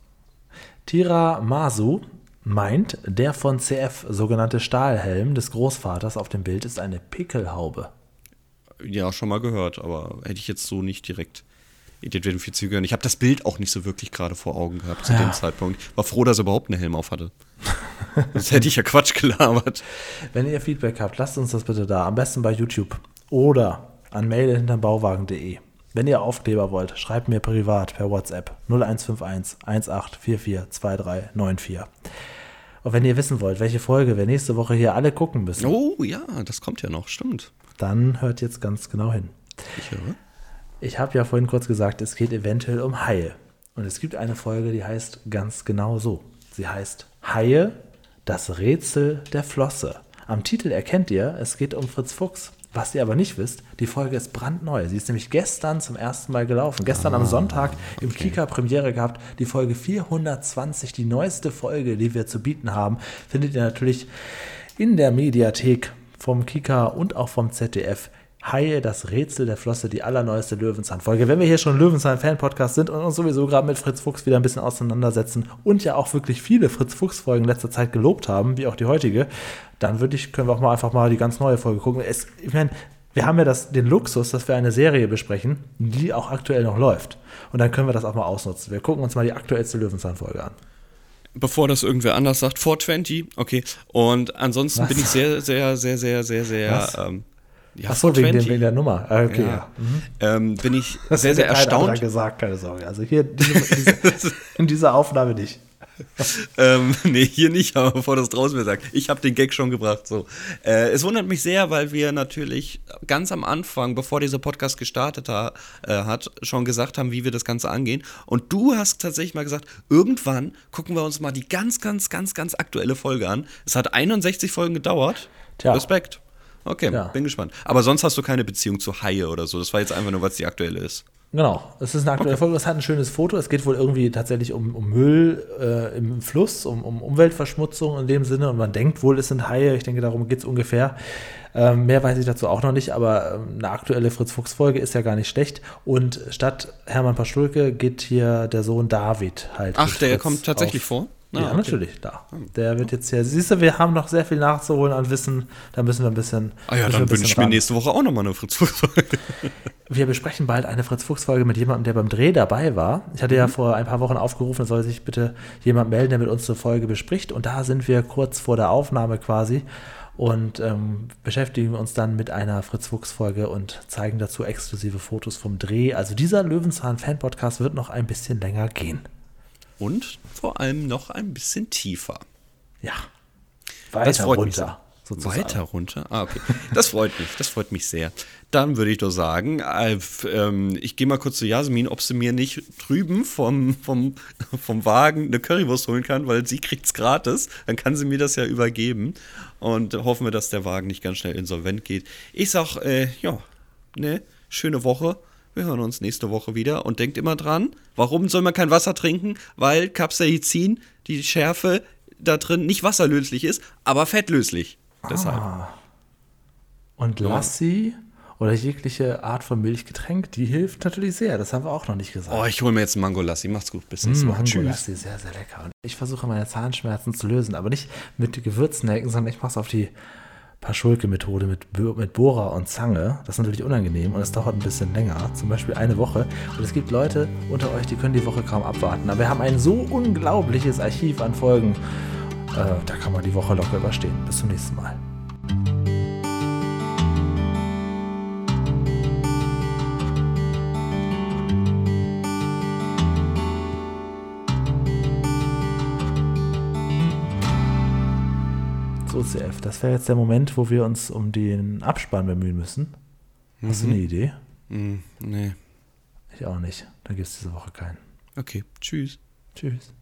Tira Masu meint, der von CF sogenannte Stahlhelm des Großvaters auf dem Bild ist eine Pickelhaube. Ja, schon mal gehört, aber hätte ich jetzt so nicht direkt identifizieren können. Ich habe das Bild auch nicht so wirklich gerade vor Augen gehabt zu ja. dem Zeitpunkt. War froh, dass er überhaupt einen Helm auf hatte. Sonst hätte ich ja Quatsch gelabert. Wenn ihr Feedback habt, lasst uns das bitte da. Am besten bei YouTube oder an mail hinterbauwagen.de. Wenn ihr Aufkleber wollt, schreibt mir privat per WhatsApp 0151 1844 2394. Und wenn ihr wissen wollt, welche Folge wir nächste Woche hier alle gucken müssen. Oh ja, das kommt ja noch, stimmt. Dann hört jetzt ganz genau hin. Ich höre. Ich habe ja vorhin kurz gesagt, es geht eventuell um Haie. Und es gibt eine Folge, die heißt ganz genau so. Sie heißt Haie, das Rätsel der Flosse. Am Titel erkennt ihr, es geht um Fritz Fuchs. Was ihr aber nicht wisst, die Folge ist brandneu. Sie ist nämlich gestern zum ersten Mal gelaufen. Gestern ah, am Sonntag im okay. Kika Premiere gehabt. Die Folge 420, die neueste Folge, die wir zu bieten haben, findet ihr natürlich in der Mediathek vom Kika und auch vom ZDF. Haie, das Rätsel der Flosse, die allerneueste Löwenzahn-Folge. Wenn wir hier schon Löwenzahn-Fan-Podcast sind und uns sowieso gerade mit Fritz Fuchs wieder ein bisschen auseinandersetzen und ja auch wirklich viele Fritz Fuchs-Folgen in letzter Zeit gelobt haben, wie auch die heutige, dann würde ich, können wir auch mal einfach mal die ganz neue Folge gucken. Es, ich meine, wir haben ja das, den Luxus, dass wir eine Serie besprechen, die auch aktuell noch läuft. Und dann können wir das auch mal ausnutzen. Wir gucken uns mal die aktuellste Löwenzahn-Folge an bevor das irgendwer anders sagt, 420, okay. Und ansonsten Was? bin ich sehr, sehr, sehr, sehr, sehr, sehr ähm, ja, Achso, wegen, wegen der Nummer. Ah, okay, ja. Mhm. Ähm, bin ich das sehr, sehr erstaunt. gesagt, keine Sorge. Also hier diese, diese, in dieser Aufnahme nicht. ähm, nee, hier nicht, aber bevor das draußen mir sagt. Ich habe den Gag schon gebracht. So. Äh, es wundert mich sehr, weil wir natürlich ganz am Anfang, bevor dieser Podcast gestartet ha äh, hat, schon gesagt haben, wie wir das Ganze angehen. Und du hast tatsächlich mal gesagt, irgendwann gucken wir uns mal die ganz, ganz, ganz, ganz aktuelle Folge an. Es hat 61 Folgen gedauert. Tja. Respekt. Okay, ja. bin gespannt. Aber sonst hast du keine Beziehung zu Haie oder so. Das war jetzt einfach nur, was die aktuelle ist. Genau, es ist eine aktuelle okay. Folge. Es hat ein schönes Foto. Es geht wohl irgendwie tatsächlich um, um Müll äh, im Fluss, um, um, Umweltverschmutzung in dem Sinne. Und man denkt wohl, es sind Haie. Ich denke, darum geht es ungefähr. Ähm, mehr weiß ich dazu auch noch nicht, aber ähm, eine aktuelle Fritz-Fuchs-Folge ist ja gar nicht schlecht. Und statt Hermann Paschulke geht hier der Sohn David halt. Ach, der kommt tatsächlich auf. vor? Ah, ja, okay. natürlich, da. Der wird jetzt hier, siehst du, wir haben noch sehr viel nachzuholen an Wissen, da müssen wir ein bisschen. Ah ja, dann wünsche ich mir nächste Woche auch nochmal eine Fritz-Fuchs-Folge. Wir besprechen bald eine Fritz-Fuchs-Folge mit jemandem, der beim Dreh dabei war. Ich hatte mhm. ja vor ein paar Wochen aufgerufen, soll sich bitte jemand melden, der mit uns eine Folge bespricht. Und da sind wir kurz vor der Aufnahme quasi und ähm, beschäftigen uns dann mit einer Fritz-Fuchs-Folge und zeigen dazu exklusive Fotos vom Dreh. Also dieser Löwenzahn-Fan-Podcast wird noch ein bisschen länger gehen. Und vor allem noch ein bisschen tiefer. Ja. Weiter runter. Sozusagen. Weiter runter? Ah, okay. Das freut mich. Das freut mich sehr. Dann würde ich doch sagen, äh, äh, ich gehe mal kurz zu Jasmin, ob sie mir nicht drüben vom, vom, vom Wagen eine Currywurst holen kann, weil sie kriegt es gratis. Dann kann sie mir das ja übergeben. Und hoffen wir, dass der Wagen nicht ganz schnell insolvent geht. Ich sag, äh, ja, ne, schöne Woche. Wir hören uns nächste Woche wieder und denkt immer dran, warum soll man kein Wasser trinken? Weil Capsaicin, die Schärfe da drin, nicht wasserlöslich ist, aber fettlöslich. Deshalb. Ah. Und Lassi oder jegliche Art von Milchgetränk, die hilft natürlich sehr. Das haben wir auch noch nicht gesagt. Oh, ich hole mir jetzt einen Mango Lassi. Macht's gut. Bis nächstes Mal. Mango Lassi, sehr, sehr lecker. Und ich versuche meine Zahnschmerzen zu lösen, aber nicht mit Gewürznelken, sondern ich mache es auf die Paschulke-Methode mit, mit Bohrer und Zange. Das ist natürlich unangenehm und es dauert ein bisschen länger, zum Beispiel eine Woche. Und es gibt Leute unter euch, die können die Woche kaum abwarten. Aber wir haben ein so unglaubliches Archiv an Folgen. Äh, da kann man die Woche locker überstehen. Bis zum nächsten Mal. OCF. Das wäre jetzt der Moment, wo wir uns um den Abspann bemühen müssen. Hast mhm. du eine Idee? Mhm, nee. Ich auch nicht. Da gibt es diese Woche keinen. Okay, tschüss. Tschüss.